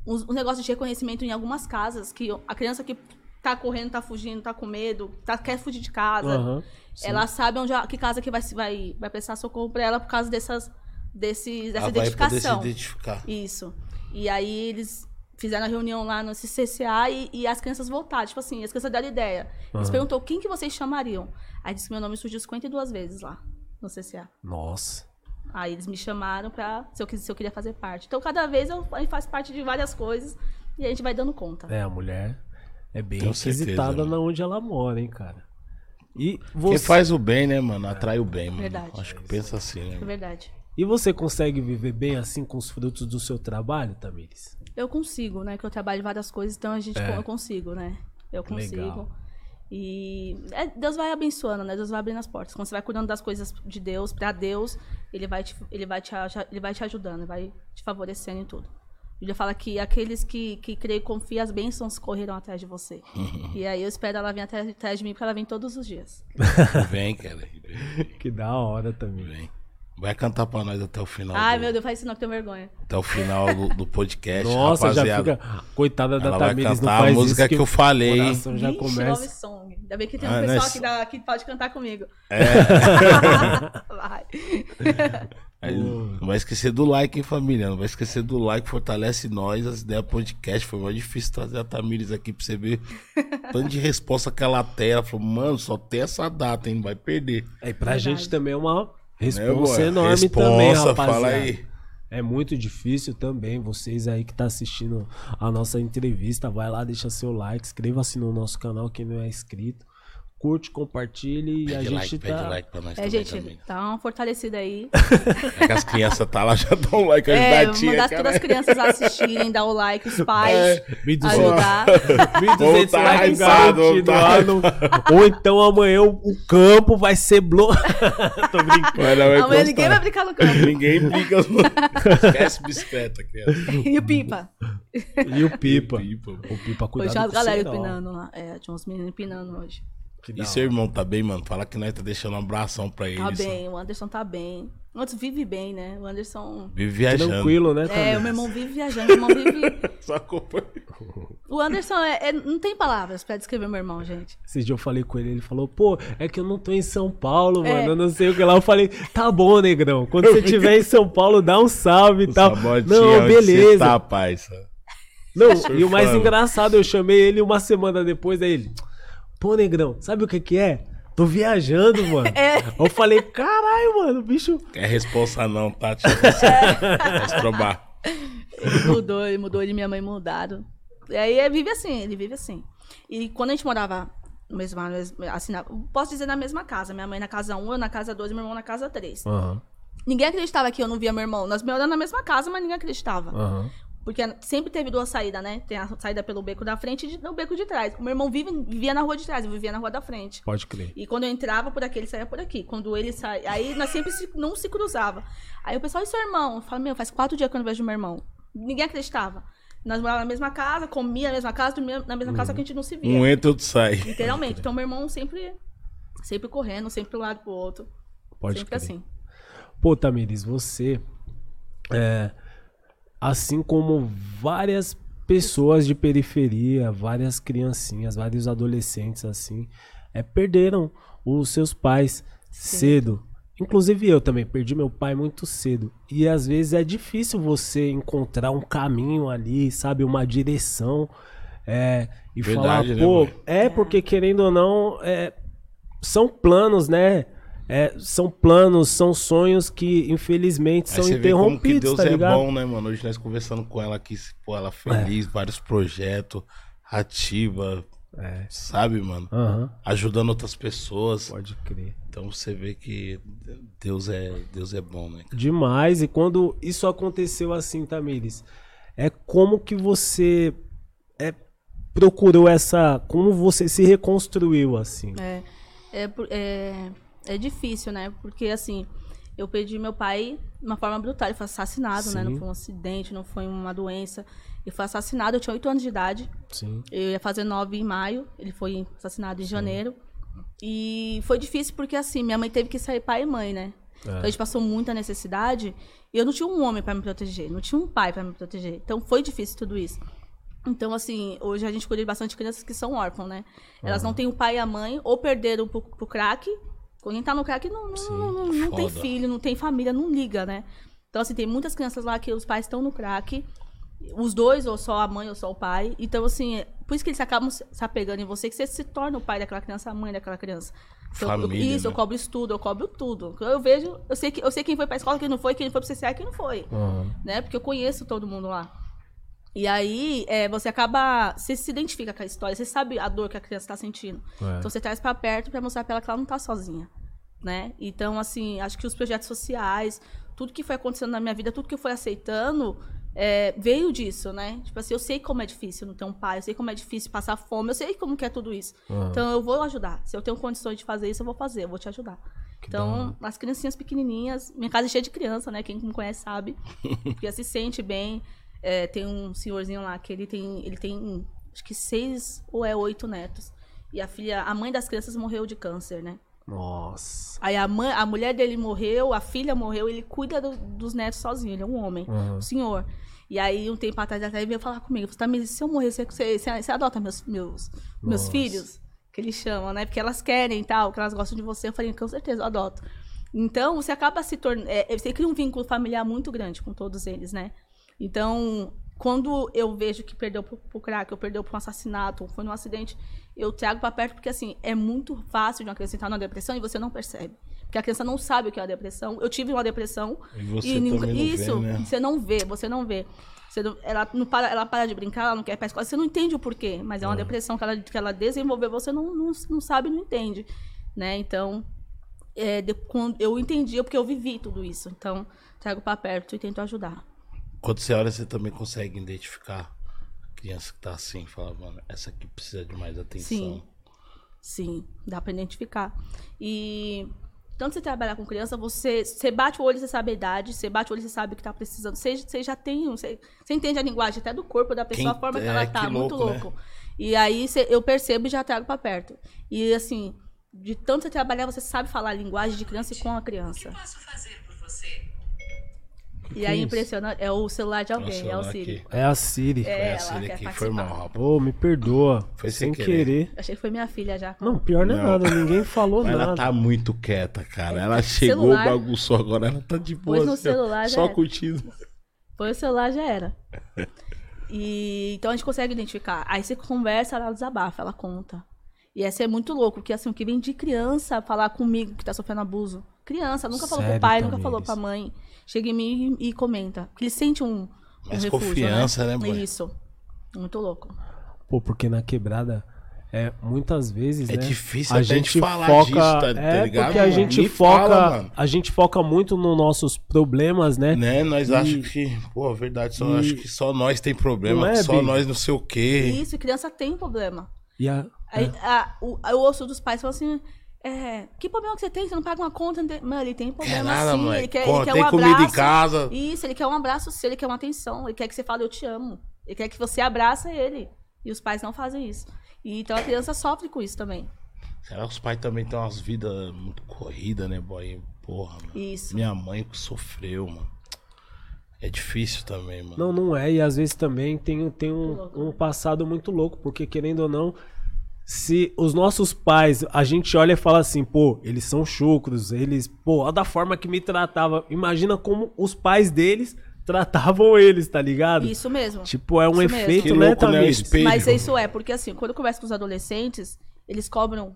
Speaker 3: uns, um negócio de reconhecimento em algumas casas. Que a criança que tá correndo, tá fugindo, tá com medo, tá, quer fugir de casa.
Speaker 1: Sim.
Speaker 3: Ela sabe onde que casa que vai, vai, vai prestar socorro pra ela por causa dessas, desse, dessa
Speaker 2: Ela vai poder se
Speaker 3: identificação.
Speaker 2: identificar.
Speaker 3: Isso. E aí eles fizeram a reunião lá no CCA e, e as crianças votaram. Tipo assim, as crianças deram ideia. Eles
Speaker 1: Aham.
Speaker 3: perguntou quem que vocês chamariam. Aí disse que meu nome surgiu 52 vezes lá no CCA.
Speaker 1: Nossa.
Speaker 3: Aí eles me chamaram pra se eu, se eu queria fazer parte. Então cada vez eu, faz parte de várias coisas e a gente vai dando conta.
Speaker 1: É, a mulher é bem
Speaker 2: certeza,
Speaker 1: requisitada
Speaker 2: né?
Speaker 1: na onde ela mora, hein, cara. E
Speaker 2: Quem
Speaker 1: você,
Speaker 2: faz o bem, né, mano? Atrai o bem, mano.
Speaker 3: Verdade.
Speaker 2: Acho que pensa assim, né?
Speaker 3: É verdade.
Speaker 1: E você consegue viver bem assim com os frutos do seu trabalho, Tamires?
Speaker 3: Eu consigo, né? Que eu trabalho várias coisas, então a gente
Speaker 1: É.
Speaker 3: eu consigo, né? Eu consigo.
Speaker 1: legal.
Speaker 3: E é, Deus vai abençoando, né? Deus vai abrindo as portas. Quando você vai cuidando das coisas de Deus, pra Deus, ele vai te, ele vai te, ele vai te ajudando, vai te favorecendo em tudo. A Bíblia fala que aqueles que, que creem e confiam, as bênçãos correrão atrás de você. E aí eu espero ela vir atrás, atrás de mim, porque ela vem todos os dias.
Speaker 2: Vem, cara.
Speaker 1: Que da hora também.
Speaker 2: vem. Vai cantar pra nós até o final.
Speaker 3: Ai,
Speaker 2: do,
Speaker 3: meu Deus, faz isso não que eu tenho vergonha.
Speaker 2: Até o final do, do podcast.
Speaker 1: Nossa, já
Speaker 2: rapaziada.
Speaker 1: fica. Coitada da
Speaker 2: Ela vai
Speaker 1: Tamires, não
Speaker 2: cantar a música
Speaker 1: isso
Speaker 2: que eu falei.
Speaker 1: O coração já
Speaker 3: Vixe, love
Speaker 1: começa.
Speaker 3: song. Ainda bem que tem um
Speaker 2: Ah,
Speaker 3: pessoal aqui da, que pode cantar comigo.
Speaker 2: É.
Speaker 3: vai.
Speaker 2: Aí, não vai esquecer do like, hein, família? Não vai esquecer do like, fortalece nós, as ideias podcast. Foi mais difícil trazer a Tamires aqui pra você ver tanto de resposta que ela tem. Ela falou, mano, só tem essa data, hein? Não vai perder.
Speaker 1: É, e pra
Speaker 3: Verdade.
Speaker 1: gente também é uma
Speaker 2: Né,
Speaker 1: responsa
Speaker 2: boy?
Speaker 1: enorme
Speaker 2: Responsa,
Speaker 1: também, rapaziada.
Speaker 2: fala aí.
Speaker 1: É muito difícil também. Vocês aí que tá assistindo a nossa entrevista, vai lá, deixa seu like, inscreva-se no nosso canal quem não é inscrito. Curte, compartilhe e a gente
Speaker 2: like,
Speaker 1: tá.
Speaker 2: pede like pra nós
Speaker 3: É,
Speaker 2: também.
Speaker 3: gente,
Speaker 2: também.
Speaker 3: dá uma fortalecida aí.
Speaker 2: É que as crianças tá lá, já dão um like
Speaker 3: É,
Speaker 2: ajudadinha,
Speaker 3: mandar todas as crianças assistirem, dar o like, os pais,
Speaker 2: É.
Speaker 1: 1.200
Speaker 3: ajudar.
Speaker 1: 1.200
Speaker 2: Voltar,
Speaker 1: likes garantido lá no... Ou então amanhã o, o campo vai ser blo... Tô brincando.
Speaker 2: Vai
Speaker 3: Amanhã ninguém vai brincar no campo.
Speaker 2: Ninguém brinca. Esquece bicicleta, criança.
Speaker 3: E o Pipa?
Speaker 1: E o Pipa.
Speaker 2: Pipa.
Speaker 1: O Pipa
Speaker 3: Hoje
Speaker 1: cuidado
Speaker 3: tinha
Speaker 1: o
Speaker 3: galera empinando lá. É, tinha uns meninos empinando hoje.
Speaker 1: Que
Speaker 2: E seu irmão tá bem, mano? Fala que nós tá deixando um abração pra ele.
Speaker 3: Tá bem, o Anderson tá bem. O Anderson vive bem, né? O Anderson.
Speaker 2: Vive viajando.
Speaker 1: Tranquilo, né,
Speaker 3: É,
Speaker 1: Tamires?
Speaker 3: o meu irmão vive viajando, meu irmão vive.
Speaker 2: Só acompanha.
Speaker 3: O Anderson é, é- não tem palavras pra descrever meu irmão, gente.
Speaker 1: Esse dia eu falei com ele, ele falou, pô, é que eu não tô em São Paulo,
Speaker 3: É.
Speaker 1: mano, eu não sei o que lá. Eu falei, tá bom, negrão, quando você estiver em São Paulo, dá um salve e tal. Não,
Speaker 2: Você
Speaker 1: beleza.
Speaker 2: tá, parça?
Speaker 1: Não, e o mais engraçado, eu chamei ele uma semana depois, aí ele, pô, negrão, sabe o que que é? Tô viajando, mano.
Speaker 3: É.
Speaker 1: Eu falei, caralho, mano, bicho.
Speaker 2: Quer responsa não, tá? Trobar.
Speaker 3: Ele mudou, ele mudou, ele e minha mãe mudaram. E aí ele vive assim, ele vive assim. E quando a gente morava no mesmo, assim, na- posso dizer na mesma casa, minha mãe na casa 1, eu na casa 2 e meu irmão na casa 3.
Speaker 1: Aham,
Speaker 3: Ninguém acreditava que eu não via meu irmão. Nós moramos na mesma casa, mas ninguém acreditava.
Speaker 1: aham.
Speaker 3: Porque sempre teve duas saídas, né? Tem a saída pelo beco da frente e o beco de trás. O meu irmão vive, vivia na rua de trás, eu vivia na rua da frente.
Speaker 1: Pode crer.
Speaker 3: E quando eu entrava por aqui, ele saía por aqui. Quando ele saía. Aí nós sempre se- não se cruzava. Aí o pessoal, e seu irmão? Eu falo, meu, faz quatro dias que eu não vejo meu irmão. Ninguém acreditava. Nós morávamos na mesma casa, comia na mesma casa, dormia na mesma casa, só que a gente não se via.
Speaker 2: Um entra, outro sai.
Speaker 3: Literalmente. Então meu irmão sempre, sempre correndo, sempre pro lado pro outro.
Speaker 1: Pode
Speaker 3: sempre
Speaker 1: crer.
Speaker 3: assim.
Speaker 1: Pô, Tamires, você, é, assim como várias pessoas de periferia, várias criancinhas, vários adolescentes, assim, é, perderam os seus pais cedo. Inclusive eu também perdi meu pai muito cedo. E às vezes é difícil você encontrar um caminho ali, sabe, uma direção. é, e
Speaker 2: Verdade,
Speaker 1: falar,
Speaker 2: né,
Speaker 1: pô,
Speaker 2: mãe?
Speaker 1: é porque querendo ou não, é, são planos, né? É, são planos, são sonhos que infelizmente
Speaker 2: Aí
Speaker 1: são
Speaker 2: você vê como que
Speaker 1: interrompidos,
Speaker 2: Deus
Speaker 1: tá
Speaker 2: é
Speaker 1: ligado?
Speaker 2: bom, né, mano? Hoje nós conversando com ela aqui, pô, ela feliz, vários projetos, ativa,
Speaker 1: É.
Speaker 2: sabe, mano?
Speaker 1: Aham,
Speaker 2: Ajudando outras pessoas.
Speaker 1: pode crer.
Speaker 2: Então você vê que Deus é, Deus é bom, né?
Speaker 1: Demais. E quando isso aconteceu assim, Tamires, é como que você é, procurou essa. Como você se reconstruiu assim?
Speaker 3: É, é, é, é difícil, né? Porque assim, eu perdi meu pai de uma forma brutal. Ele foi assassinado, né?
Speaker 1: Sim.
Speaker 3: Não foi um acidente, não foi uma doença. Ele foi assassinado, eu tinha 8 anos de idade.
Speaker 1: Sim.
Speaker 3: Eu ia fazer 9 em maio. Ele foi assassinado em janeiro. E foi difícil porque, assim, minha mãe teve que sair pai e mãe, né? Então a gente passou muita necessidade. E eu não tinha um homem pra me proteger, não tinha um pai pra me proteger. Então foi difícil tudo isso. Então, assim, hoje a gente cuida de bastante crianças que são órfãos, né? Elas não têm o pai e a mãe, ou perderam pro, pro crack. Quem tá no crack não, não, não, não- não tem filho, não tem família, não liga, né? Então, assim, tem muitas crianças lá que os pais estão no crack. Os dois, ou só a mãe, ou só o pai. Então, assim, é- por isso que eles acabam se apegando em você, que você se torna o pai daquela criança, a mãe daquela criança. Então, eu-
Speaker 2: Família,
Speaker 3: isso, eu
Speaker 2: né?
Speaker 3: cobro estudo, eu cobro tudo. Eu vejo, eu sei, que, eu sei quem foi pra escola, quem não foi, quem foi pro CCA, quem não foi
Speaker 1: Aham.
Speaker 3: né? Porque eu conheço todo mundo lá. E aí, é, você acaba. Você se identifica com a história, você sabe a dor que a criança está sentindo.
Speaker 1: É.
Speaker 3: Então você traz pra perto pra mostrar pra ela que ela não tá sozinha. Né? Então, assim, acho que os projetos sociais, tudo que foi acontecendo na minha vida, tudo que eu fui aceitando, é, veio disso, né? Tipo assim, eu sei como é difícil não ter um pai, eu sei como é difícil passar fome, eu sei como que é tudo isso.
Speaker 1: Aham.
Speaker 3: Então eu vou ajudar. Se eu tenho condições de fazer isso, eu vou fazer, eu vou te ajudar.
Speaker 1: Que
Speaker 3: então, as criancinhas pequenininhas, minha casa é cheia de criança, né? Quem me conhece sabe. Porque se sente bem. É, tem um senhorzinho lá que ele tem, ele tem acho que seis ou é oito netos. E a filha, a mãe das crianças morreu de câncer, né?
Speaker 1: Nossa.
Speaker 3: Aí a, mãe, a mulher dele morreu, a filha morreu, ele cuida do- dos netos sozinho, ele é um homem,
Speaker 1: Uhum.
Speaker 3: um senhor. E aí, um tempo atrás, até veio falar comigo, falou, Tamires, se eu morrer, você, você, você- adota meus, meus, meus filhos? Que eles chamam, né? Porque elas querem e tal, que elas gostam de você. Eu falei, com certeza, eu adoto. Então, você acaba se tornando... É, você cria um vínculo familiar muito grande com todos eles, né? Então, quando eu vejo que perdeu pro, pro crack, ou perdeu pro assassinato, ou foi num acidente, eu trago pra perto, porque assim, é muito fácil de uma criança entrar numa depressão e você não percebe. Porque a criança não sabe o que é a depressão. Eu tive uma depressão.
Speaker 2: E você
Speaker 3: e nunca-
Speaker 2: não vê,
Speaker 3: Isso,
Speaker 2: né?
Speaker 3: você não vê, você não vê. Você não- ela, não para, ela para de brincar, ela não quer ir pra escola, você não entende o porquê, mas é uma depressão que ela, que ela desenvolveu, você não, não, não sabe, não entende. Né? Então, é, de- quando eu entendi, porque eu vivi tudo isso. Então, trago pra perto e tento ajudar.
Speaker 2: Quando você olha, você também consegue identificar a criança que tá assim, fala, mano, essa aqui precisa de mais atenção.
Speaker 3: Sim. Sim, dá pra identificar. E tanto você trabalhar com criança, você, você bate o olho, você sabe a idade, você bate o olho, você sabe o que tá precisando. Você, você já tem, um- você, você entende a linguagem até do corpo da pessoa,
Speaker 2: Quem-
Speaker 3: a forma que
Speaker 2: é,
Speaker 3: ela
Speaker 2: que
Speaker 3: tá, muito
Speaker 2: louco, né?
Speaker 3: E aí você- eu percebo e já trago pra perto. E assim, de tanto você trabalhar, você sabe falar a linguagem de criança e com a criança.
Speaker 4: posso fazer por você?
Speaker 3: E aí impressionante, é o celular de alguém, é o
Speaker 2: celular
Speaker 3: Siri.
Speaker 2: aqui.
Speaker 1: É a Siri.
Speaker 3: É, ela
Speaker 2: ali
Speaker 3: quer
Speaker 2: aqui, foi mal, rapaz.
Speaker 1: Pô, me perdoa.
Speaker 2: Foi
Speaker 1: sem
Speaker 2: sem
Speaker 1: querer.
Speaker 2: querer.
Speaker 3: Achei que foi minha filha já.
Speaker 1: Não, pior não é nada. Ninguém falou
Speaker 2: Mas
Speaker 1: nada.
Speaker 2: ela tá muito quieta, cara. Ela chegou,
Speaker 3: Celular.
Speaker 2: bagunçou agora, ela tá de boa.
Speaker 3: Pôs no
Speaker 2: assim,
Speaker 3: celular, já
Speaker 2: Só
Speaker 3: era.
Speaker 2: curtindo.
Speaker 3: Põe o celular, já era. E, então a gente consegue identificar. Aí você conversa, ela desabafa, ela conta. E essa é muito louco, porque assim, o que vem de criança falar comigo que tá sofrendo abuso. Criança, nunca falou pro
Speaker 1: Sério,
Speaker 3: pai, nunca
Speaker 1: Tamires?
Speaker 3: falou pra mãe. Chega em mim e, e comenta. Porque ele sente um, um
Speaker 2: Mais
Speaker 3: refúgio,
Speaker 2: confiança, né, mãe?
Speaker 3: Isso. Muito louco.
Speaker 1: Pô, porque na quebrada é, muitas vezes,
Speaker 2: É
Speaker 1: né?
Speaker 2: difícil
Speaker 1: a gente
Speaker 2: de falar
Speaker 1: foca,
Speaker 2: disso, tá, tá
Speaker 1: é,
Speaker 2: ligado?
Speaker 1: porque a
Speaker 2: mano?
Speaker 1: gente
Speaker 2: Me
Speaker 1: foca,
Speaker 2: fala,
Speaker 1: a gente foca muito nos nossos problemas, né?
Speaker 2: Né? Nós
Speaker 1: E-
Speaker 2: achamos que, pô, verdade, só
Speaker 1: e-
Speaker 2: acho que só nós tem problema,
Speaker 1: é,
Speaker 2: só
Speaker 1: Bi?
Speaker 2: nós não sei o quê.
Speaker 3: Isso, e criança tem problema.
Speaker 1: E a,
Speaker 3: Aí a, o, eu ouço dos pais falando assim. É, que problema que você tem? Você não paga uma conta? não tem-" Mano, ele tem
Speaker 2: Quer
Speaker 3: problema
Speaker 2: nada,
Speaker 3: sim.
Speaker 2: mãe.
Speaker 3: Ele quer,
Speaker 2: Pô,
Speaker 3: ele quer
Speaker 2: tem
Speaker 3: um
Speaker 2: comida
Speaker 3: abraço.
Speaker 2: em casa.
Speaker 3: Isso, ele quer um abraço seu, ele quer uma atenção. Ele quer que você fale, eu te amo. Ele quer que você abraça ele. E os pais não fazem isso. E, então a criança sofre com isso também.
Speaker 2: Será que os pais também têm umas vidas muito corridas, né, boy? Porra, mano.
Speaker 3: Isso.
Speaker 2: Minha mãe que sofreu, mano. É difícil também, mano.
Speaker 1: Não, não é. E às vezes também tem, tem um,
Speaker 3: louco,
Speaker 1: um
Speaker 3: né?
Speaker 1: passado muito louco, porque querendo ou não, se os nossos pais, a gente olha e fala assim, pô, eles são chucros, eles, pô, olha da forma que me tratava. Imagina como os pais deles tratavam eles, tá ligado?
Speaker 3: Isso mesmo.
Speaker 1: Tipo, é um
Speaker 3: Isso
Speaker 1: efeito,
Speaker 2: Que
Speaker 1: né,
Speaker 2: louco, né.
Speaker 3: Mas isso é, porque assim, quando eu converso com os adolescentes, eles cobram,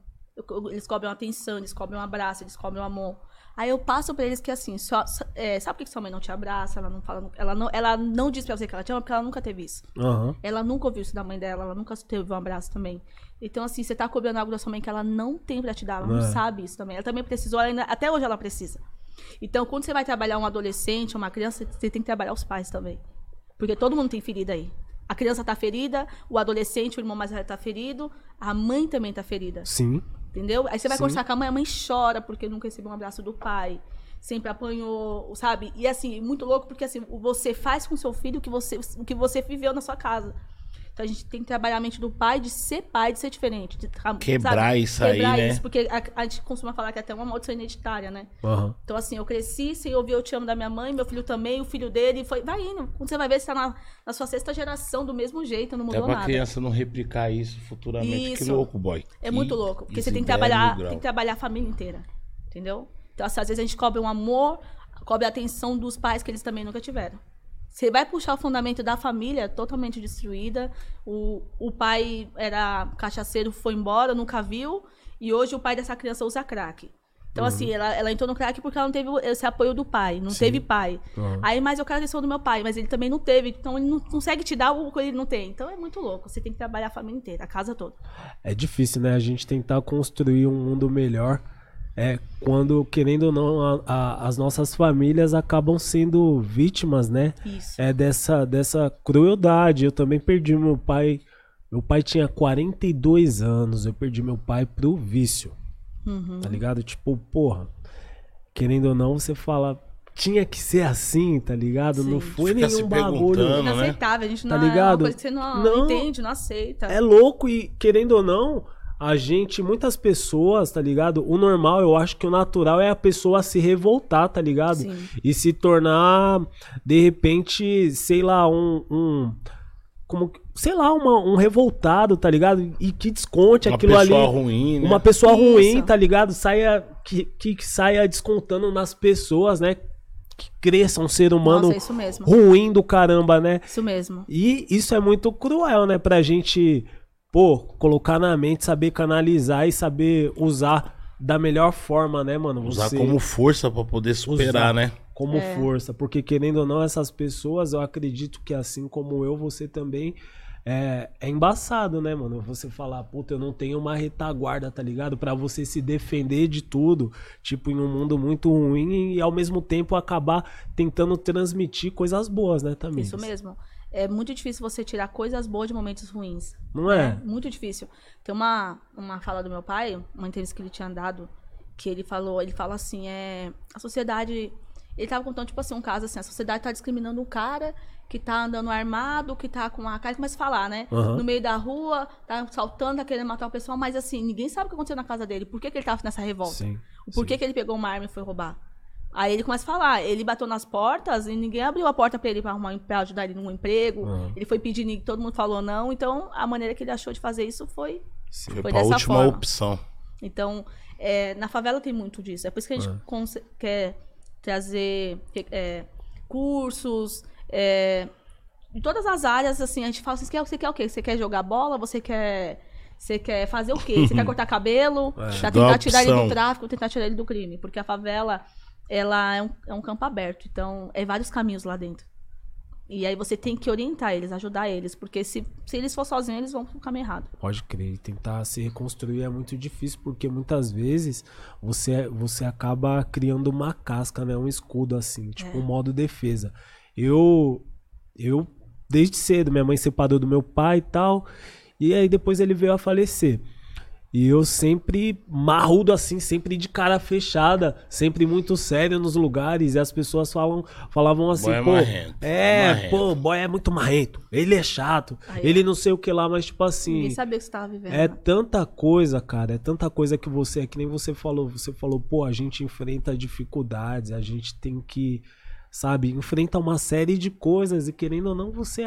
Speaker 3: eles cobram atenção, eles cobram um abraço, eles cobram amor. Aí eu passo pra eles que assim, só, é, sabe por que sua mãe não te abraça? Ela não fala, ela não, ela não diz pra você que ela te ama porque ela nunca teve isso.
Speaker 1: Aham.
Speaker 3: Ela nunca ouviu isso da mãe dela, ela nunca teve um abraço também. Então, assim, você tá cobrando algo da sua mãe que ela não tem pra te dar, ela não
Speaker 1: É.
Speaker 3: sabe isso também. Ela também precisou, ela ainda- até hoje ela precisa. Então, quando você vai trabalhar um adolescente, uma criança, você tem que trabalhar os pais também. Porque todo mundo tem ferida aí. A criança tá ferida, o adolescente, o irmão mais velho tá ferido, a mãe também tá ferida.
Speaker 1: Sim.
Speaker 3: Entendeu? Aí você vai
Speaker 1: Sim.
Speaker 3: conversar com a mãe, a mãe chora porque nunca recebeu um abraço do pai. Sempre apanhou, sabe? E assim, muito louco porque assim, você faz com seu filho o que você, o que você viveu na sua casa. Então a gente tem que trabalhar a mente do pai de ser pai, de ser diferente. De, sabe?
Speaker 2: Quebrar isso aí,
Speaker 3: Quebrar
Speaker 2: né?
Speaker 3: isso, porque a, a gente costuma falar que é até uma maldição hereditária, né?
Speaker 1: Aham.
Speaker 3: Então, assim, eu cresci sem ouvir Eu Te Amo da minha mãe, meu filho também, o filho dele. Foi, vai indo. Quando você vai ver, você tá na, na sua sexta geração do mesmo jeito, não mudou
Speaker 2: pra
Speaker 3: nada.
Speaker 2: criança não replicar isso futuramente. Que
Speaker 3: Isso.
Speaker 2: louco, boy.
Speaker 3: É
Speaker 2: Que-
Speaker 3: muito louco, porque
Speaker 2: que
Speaker 3: você tem que trabalhar, tem que trabalhar a família inteira. Entendeu? Então, assim, às vezes a gente cobra um amor, cobra a atenção dos pais que eles também nunca tiveram. Você vai puxar o fundamento da família totalmente destruída. O, o pai era cachaceiro, foi embora, nunca viu. E hoje o pai dessa criança usa crack. Então, assim, ela, ela entrou no crack porque ela não teve esse apoio do pai. Não
Speaker 1: Sim.
Speaker 3: teve pai.
Speaker 1: Aham.
Speaker 3: Aí, mas eu quero a atenção do meu pai, mas ele também não teve. Então, ele não consegue te dar o que ele não tem. Então, é muito louco. Você tem que trabalhar a família inteira, a casa toda.
Speaker 1: É difícil, né? A gente tentar construir um mundo melhor. É quando, querendo ou não, a- a- as nossas famílias acabam sendo vítimas, né?
Speaker 3: Isso.
Speaker 1: É dessa, dessa crueldade. Eu também perdi meu pai. Meu pai tinha 42 anos. Eu perdi meu pai pro vício.
Speaker 3: Uhum.
Speaker 1: Tá ligado? Tipo, porra. Querendo ou não, você fala. Tinha que ser assim, tá ligado? Não
Speaker 3: Sim.
Speaker 1: foi
Speaker 2: Fica se
Speaker 1: nenhum bagulho.
Speaker 2: perguntando, né?
Speaker 3: Inaceitável, a gente
Speaker 1: Tá
Speaker 3: não é
Speaker 1: ligado?
Speaker 3: uma coisa que você não,
Speaker 1: Não.
Speaker 3: entende, não aceita.
Speaker 1: É louco e, querendo ou não, a gente, muitas pessoas, tá ligado? O normal, eu acho que o natural é a pessoa se revoltar, tá ligado?
Speaker 3: Sim.
Speaker 1: E se tornar, de repente, sei lá, um. um como, sei lá, uma- um revoltado, tá ligado? E que desconte
Speaker 2: Uma
Speaker 1: aquilo ali.
Speaker 2: pessoa ruim, né?
Speaker 1: Uma pessoa
Speaker 3: Isso.
Speaker 1: ruim, tá ligado? Saia, que, que, que saia descontando nas pessoas, né? Que cresça um ser humano
Speaker 3: Nossa, é isso mesmo.
Speaker 1: ruim do caramba, né?
Speaker 3: Isso mesmo.
Speaker 1: E isso é muito cruel, né? Pra gente, pô, colocar na mente, saber canalizar e saber usar da melhor forma, né, mano?
Speaker 2: Usar
Speaker 1: Você-
Speaker 2: como força pra poder superar,
Speaker 1: Usar.
Speaker 2: né?
Speaker 1: como
Speaker 3: É.
Speaker 1: força. Porque, querendo ou não, essas pessoas, eu acredito que assim como eu, você também. É, é embaçado, né, mano? Você falar, puta, eu não tenho uma retaguarda, tá ligado? Pra você se defender de tudo, tipo, em um mundo muito ruim e ao mesmo tempo acabar tentando transmitir coisas boas, né, também.
Speaker 3: Isso mesmo. É muito difícil você tirar coisas boas de momentos ruins.
Speaker 1: Não é?
Speaker 3: Muito difícil. Tem uma, uma fala do meu pai, uma entrevista que ele tinha dado, que ele falou, ele fala assim, é, a sociedade, ele tava contando, tipo assim, um caso assim, a sociedade tá discriminando um cara que tá andando armado, que tá com a cara, começa a falar, né?
Speaker 1: Aham.
Speaker 3: No meio da rua, tá saltando, tá querendo matar o pessoal, mas assim, ninguém sabe o que aconteceu na casa dele, por que, que ele tava nessa revolta?
Speaker 1: Sim.
Speaker 3: O porquê
Speaker 1: sim.
Speaker 3: que ele pegou uma arma e foi roubar. Aí ele começa a falar, ele bateu nas portas e ninguém abriu a porta pra ele pra, arrumar, pra ajudar ele num emprego.
Speaker 1: Uhum.
Speaker 3: Ele foi pedindo e todo mundo falou não. Então, a maneira que ele achou de fazer isso foi.
Speaker 2: Foi,
Speaker 3: Foi dessa
Speaker 2: última
Speaker 3: forma.
Speaker 2: opção.
Speaker 3: Então, é, na favela tem muito disso. É por isso que a gente conse- quer trazer é, cursos, é, em todas as áreas, assim, a gente fala você quer, você quer o quê? Você quer jogar bola? Você quer. Você quer fazer o quê? Você quer cortar cabelo?
Speaker 1: É.
Speaker 3: Pra tentar tirar ele do tráfico, tentar tirar ele do crime. Porque a favela, ela é um, é um campo aberto. Então, é vários caminhos lá dentro. E aí você tem que orientar eles, ajudar eles, porque se, se eles for sozinhos, eles vão pro caminho errado.
Speaker 1: Pode crer, tentar se reconstruir é muito difícil, porque muitas vezes você, você acaba criando uma casca, né? Um escudo assim, tipo
Speaker 3: É.
Speaker 1: um modo defesa. Eu, eu, desde cedo, minha mãe separou do meu pai e tal, e aí depois ele veio a falecer. E eu sempre marrudo assim, sempre de cara fechada, sempre muito sério nos lugares, e as pessoas falam, falavam assim,
Speaker 2: Boy é
Speaker 1: pô,
Speaker 2: marrento,
Speaker 1: é,
Speaker 2: marrento.
Speaker 1: pô, o boy é muito marrento, ele é chato,
Speaker 3: Aí,
Speaker 1: ele não sei o que lá, mas tipo assim,
Speaker 3: Ninguém sabia o que você tava vivendo.
Speaker 1: é
Speaker 3: né?
Speaker 1: tanta coisa, cara. É tanta coisa que você, é que nem você falou. Você falou, pô, a gente enfrenta dificuldades, a gente tem que, sabe, enfrenta uma série de coisas e querendo ou não, você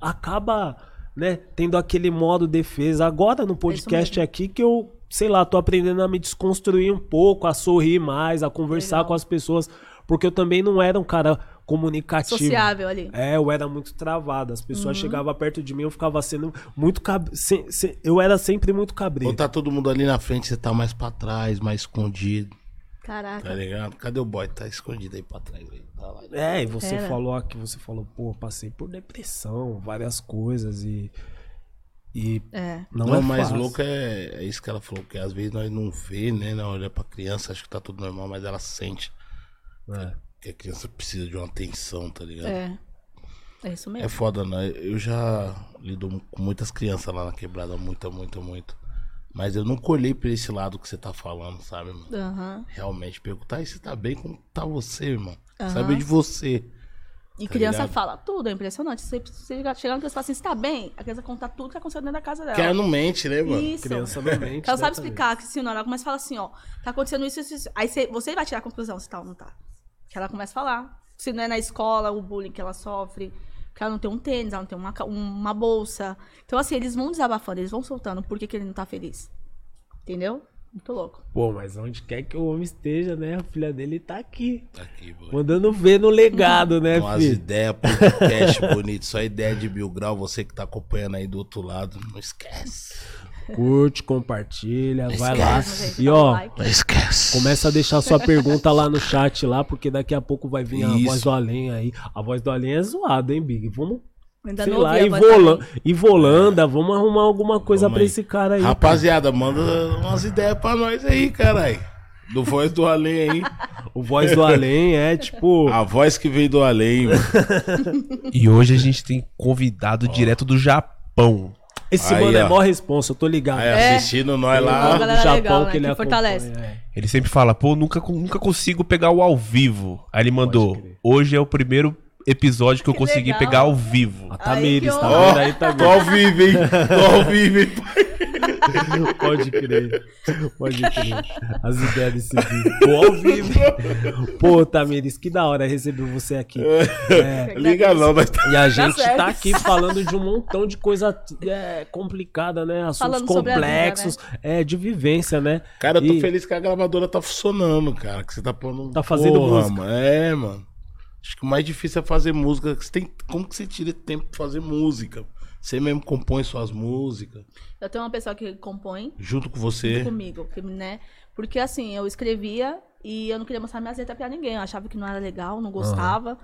Speaker 1: acaba, né, tendo aquele modo defesa. Agora no podcast
Speaker 3: mesmo.
Speaker 1: aqui que eu, sei lá, tô aprendendo a me desconstruir um pouco, a sorrir mais, a conversar
Speaker 3: Legal.
Speaker 1: com as pessoas, porque eu também não era um cara comunicativo.
Speaker 3: Sociável ali.
Speaker 1: É, eu era muito travado. As pessoas
Speaker 3: Uhum.
Speaker 1: chegavam perto de mim, eu ficava sendo muito cab... se- se- Eu era sempre muito
Speaker 2: Ou
Speaker 1: cabreiro.
Speaker 2: tá todo mundo ali na frente, você tá mais pra trás, mais escondido,
Speaker 3: Caraca.
Speaker 2: tá ligado? Cadê o boy? Tá escondido aí pra trás. Aí. Tá lá.
Speaker 1: É, e você
Speaker 3: Era.
Speaker 1: falou aqui, você falou, pô, passei por depressão, várias coisas e. E
Speaker 3: É.
Speaker 1: não,
Speaker 2: Não,
Speaker 1: é
Speaker 2: mais
Speaker 1: fácil.
Speaker 2: louco é, é isso que ela falou, que às vezes nós não vê, né? Não olha pra criança, acha que tá tudo normal, mas ela sente
Speaker 1: É.
Speaker 2: que a criança precisa de uma atenção, tá ligado?
Speaker 3: É. É isso
Speaker 2: É
Speaker 3: mesmo.
Speaker 2: foda, né? Eu já lido com muitas crianças lá na quebrada, muita, muita, muito. Mas eu nunca olhei pra esse lado que você tá falando, sabe, mano?
Speaker 3: Aham.
Speaker 2: Realmente perguntar, aí você tá bem? Como tá você, irmão?
Speaker 3: Aham.
Speaker 2: Saber de você.
Speaker 3: E
Speaker 2: Tá
Speaker 3: criança
Speaker 2: ligado?
Speaker 3: fala tudo, é impressionante. Você, você chegar uma criança e falar assim, você tá bem? A criança conta tudo que aconteceu dentro da casa dela.
Speaker 2: Que ela não mente, né, mano?
Speaker 3: Isso.
Speaker 1: Criança não mente.
Speaker 3: Ela sabe explicar, que se não, ela começa a falar assim, ó, tá acontecendo isso, isso, isso. Aí você, você vai tirar a conclusão se tá ou não tá. Que ela começa a falar. Se não é na escola, o bullying que ela sofre, que ela não tem um tênis, ela não tem uma, uma bolsa. Então, assim, eles vão desabafando, eles vão soltando por que, que ele não tá feliz. Entendeu? Muito louco.
Speaker 1: Pô, mas onde quer que o homem esteja, né? A filha dele tá aqui.
Speaker 2: Tá aqui, boy.
Speaker 1: Mandando ver no legado, né,
Speaker 2: Com as
Speaker 1: filho?
Speaker 2: ideias, podcast bonito, só ideia de mil grau, você que tá acompanhando aí do outro lado, não esquece.
Speaker 1: Curte, compartilha, vai lá.
Speaker 3: Esquece, gente,
Speaker 1: E ó,
Speaker 3: like.
Speaker 2: Não esquece.
Speaker 1: Começa a deixar sua pergunta lá no chat lá, porque daqui a pouco vai vir a
Speaker 2: Isso.
Speaker 1: voz do além aí. A voz do além é zoada, hein, Big? Vamos,
Speaker 3: Ainda
Speaker 1: sei
Speaker 3: não
Speaker 1: lá,
Speaker 3: ouvi a voz
Speaker 1: Ivolan-
Speaker 3: dela.
Speaker 1: Ivolanda, vamos arrumar alguma coisa
Speaker 2: Vamos
Speaker 1: pra
Speaker 2: aí.
Speaker 1: esse cara aí.
Speaker 2: Rapaziada, manda umas ideias pra nós aí, caralho. Do voz do além aí.
Speaker 1: O voz do além é tipo.
Speaker 2: A voz que veio do além, mano.
Speaker 4: E hoje a gente tem convidado direto do Japão.
Speaker 1: Esse
Speaker 2: Aí,
Speaker 1: mano é
Speaker 2: ó.
Speaker 1: mó responsa, eu tô ligado.
Speaker 2: Aí
Speaker 3: É.
Speaker 2: assistindo nós lá.
Speaker 3: galera legal, né, que
Speaker 1: acompanha,
Speaker 3: fortalece.
Speaker 1: é.
Speaker 4: Ele sempre fala, pô, nunca, nunca consigo pegar o ao vivo. Aí ele mandou, hoje é o primeiro episódio que eu
Speaker 3: Que
Speaker 4: consegui
Speaker 3: legal.
Speaker 4: pegar ao vivo.
Speaker 1: A Tamires, tá vendo aí,
Speaker 2: Tô
Speaker 1: Tamires?
Speaker 2: ao vivo, hein? Tô ao vivo, hein?
Speaker 1: Pode crer. Pode crer. As ideias desse vídeo. Tô ao vivo. Pô, Tamires, que da hora receber você aqui. É,
Speaker 2: Liga não, mas tá.
Speaker 1: E a gente
Speaker 3: certo.
Speaker 1: tá aqui falando de um montão de coisa é, complicada, né? Assuntos
Speaker 3: Falando a vida,
Speaker 1: complexos, é, de vivência, né?
Speaker 2: Cara, eu tô
Speaker 1: E-
Speaker 2: feliz que a gravadora tá funcionando, cara. Que você tá pondo.
Speaker 1: Tá fazendo música.
Speaker 2: Mano. É, mano. Acho que o mais difícil é fazer música. Você tem... Como que você tira tempo pra fazer música? Você mesmo compõe suas músicas.
Speaker 3: Eu tenho uma pessoa que compõe
Speaker 2: Junto com você.
Speaker 3: comigo, que, né? Porque assim, eu escrevia e eu não queria mostrar minhas letras pra ninguém. Eu achava que não era legal, não gostava.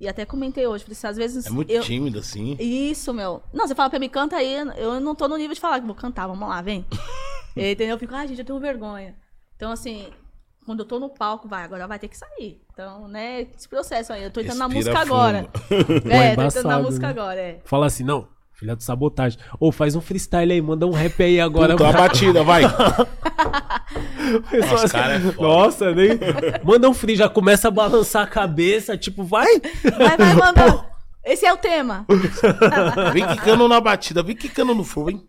Speaker 3: E até comentei hoje, falei assim, às vezes.
Speaker 2: É muito
Speaker 3: eu...
Speaker 2: tímido, assim.
Speaker 3: Isso, meu. Não, você fala pra mim, canta aí. Eu não tô no nível de falar que vou cantar, vamos lá, vem. Entendeu? Eu fico, ai, gente, eu tenho vergonha. Então, assim, quando eu tô no palco, vai, agora vai ter que sair. Então, né, esse processo aí. Eu tô entrando na
Speaker 2: Respira
Speaker 3: música
Speaker 2: fundo.
Speaker 3: agora.
Speaker 1: É
Speaker 3: é, tô entrando na música
Speaker 1: né?
Speaker 3: agora, é.
Speaker 1: Fala assim, não, filha de sabotagem. Ô, faz um freestyle aí, manda um rap aí agora.
Speaker 2: Puta, a batida, vai. Nossa, cara é foda.
Speaker 1: Nossa, nem. Manda um free, já começa a balançar a cabeça, tipo, vai!
Speaker 3: Vai, vai, manda. Esse é o tema.
Speaker 2: Vem quicando na batida, vem quicando no fogo, hein?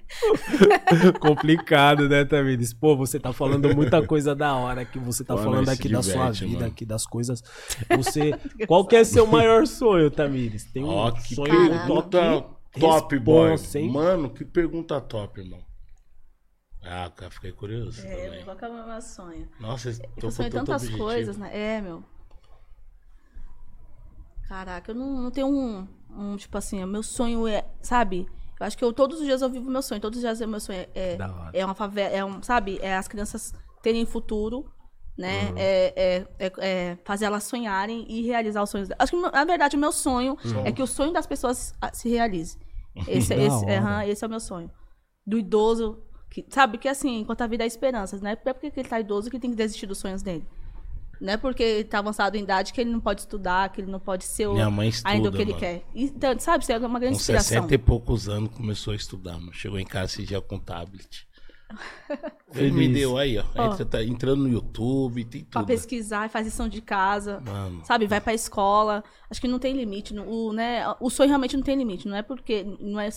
Speaker 1: Complicado, né, Tamires? Pô, você tá falando muita coisa da hora que você tá
Speaker 2: Pô,
Speaker 1: falando aqui da sua
Speaker 2: diverte,
Speaker 1: vida,
Speaker 2: mano.
Speaker 1: aqui das coisas. Você. Qual que é seu maior sonho, Tamires? Tem um
Speaker 2: Ó, que
Speaker 1: sonho
Speaker 2: pergunta top, boy.
Speaker 1: Responsa, hein?
Speaker 2: Mano, que pergunta top, irmão. Ah, cara, fiquei curioso
Speaker 3: É,
Speaker 2: também.
Speaker 3: qual que é o meu sonho?
Speaker 2: Nossa, esse
Speaker 3: Eu sonho
Speaker 2: tanto
Speaker 3: tantas
Speaker 2: objetivo.
Speaker 3: coisas, né? É, meu. Caraca, eu não, não tenho um, um, tipo assim, o meu sonho é, sabe? Eu acho que eu, todos os dias eu vivo meu sonho, todos os dias o meu sonho é, é, é uma favela, é um, sabe? É as crianças terem futuro né? É, é, é, é fazer elas sonharem e realizar os sonhos. delas. Acho que, na verdade, o meu sonho é que o sonho das pessoas ah, se realize. Esse, esse, aham, esse é o meu sonho. Do idoso, que, sabe? Que assim, enquanto a vida é esperanças, né? É porque ele tá idoso que tem que desistir dos sonhos dele. Não é porque ele tá avançado em idade que ele não pode estudar, que ele não pode ser o,
Speaker 2: Minha mãe estuda,
Speaker 3: ainda o que ele
Speaker 2: mano.
Speaker 3: quer. Então, sabe? Isso é uma grande
Speaker 2: Com
Speaker 3: inspiração.
Speaker 2: 60 e poucos anos começou a estudar, mano. Chegou em casa esse dia com tablet. Ele me deu aí, ó.
Speaker 3: Ó.
Speaker 2: Entra, tá entrando no YouTube, tem
Speaker 3: Pra
Speaker 2: tudo.
Speaker 3: pesquisar, faz lição de casa.
Speaker 2: Mano,
Speaker 3: Sabe, vai pra escola. Acho que não tem limite. no- O, né, o sonho realmente não tem limite. Não é porque. Não é.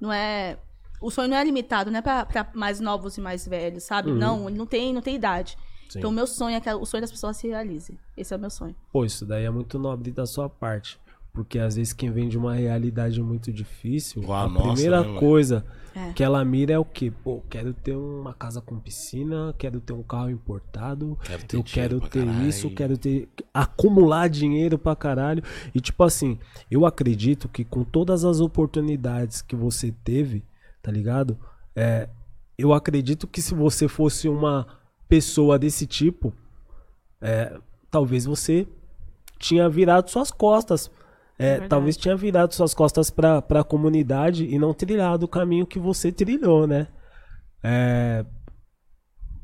Speaker 3: Não é o sonho não é limitado, não é pra, pra mais novos e mais velhos, sabe? Não, ele não tem, não tem idade.
Speaker 1: Sim.
Speaker 3: Então, o meu sonho é que o sonho das pessoas se realize. Esse é o meu sonho.
Speaker 1: Pô, isso daí é muito nobre da sua parte. Porque às vezes quem vem de uma realidade muito difícil,
Speaker 2: Igual a nossa,
Speaker 1: primeira
Speaker 2: né,
Speaker 1: coisa
Speaker 3: É.
Speaker 1: que ela mira é o quê? Pô, quero ter uma casa com piscina, quero ter um carro importado,
Speaker 2: Quero ter
Speaker 1: eu quero ter
Speaker 2: caralho.
Speaker 1: isso, quero ter. acumular dinheiro pra caralho. E tipo assim, eu acredito que com todas as oportunidades que você teve, tá ligado? É, eu acredito que se você fosse uma pessoa desse tipo, é, talvez você tinha virado suas costas. É,
Speaker 3: verdade.
Speaker 1: talvez tinha virado suas costas pra, pra comunidade e não trilhado o caminho que você trilhou, né? É,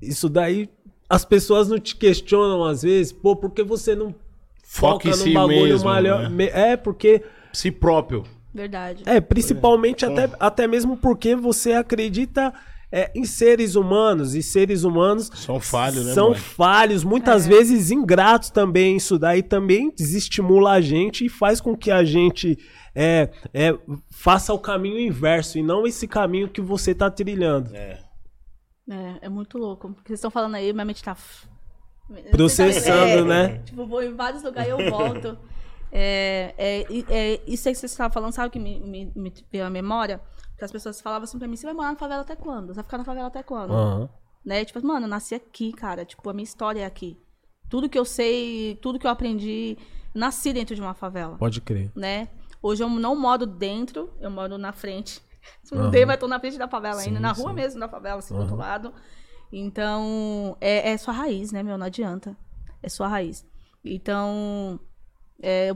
Speaker 1: isso daí, as pessoas não te questionam às vezes, pô, por que você não
Speaker 2: Foca
Speaker 1: foca
Speaker 2: em si
Speaker 1: bagulho
Speaker 2: mesmo,
Speaker 1: maior?
Speaker 2: né?
Speaker 1: É, porque
Speaker 2: si próprio.
Speaker 3: Verdade.
Speaker 1: é, principalmente até, até mesmo porque você acredita é, em seres humanos, e seres humanos
Speaker 2: São falhos, né,
Speaker 1: são
Speaker 2: mãe?
Speaker 1: falhos, muitas vezes ingratos também. Isso daí também desestimula a gente e faz com que a gente é, é, faça o caminho inverso e não esse caminho que você tá trilhando.
Speaker 2: É.
Speaker 3: É, é muito louco. Porque vocês estão falando aí, minha mente tá.
Speaker 1: Processando,
Speaker 3: É,
Speaker 1: né?
Speaker 3: Tipo, vou em vários lugares e eu volto. É, é, é, isso aí que você estava falando, sabe o que me, me, me veio à memória? Que as pessoas falavam assim pra mim: você vai morar na favela até quando? Você vai ficar na favela até quando?
Speaker 1: Aham.
Speaker 3: Né? Tipo, mano, eu nasci aqui, cara. Tipo, a minha história é aqui. Tudo que eu sei, tudo que eu aprendi, nasci dentro de uma favela
Speaker 1: Pode crer.
Speaker 3: né? Hoje eu não moro dentro, eu moro na frente. Se
Speaker 1: Aham.
Speaker 3: mudei, mas tô na frente da favela ainda,
Speaker 1: Sim,
Speaker 3: na rua
Speaker 1: sim.
Speaker 3: mesmo da favela, assim, do outro lado. Então, é, é sua raiz, né, meu? Não adianta. É sua raiz. Então, é,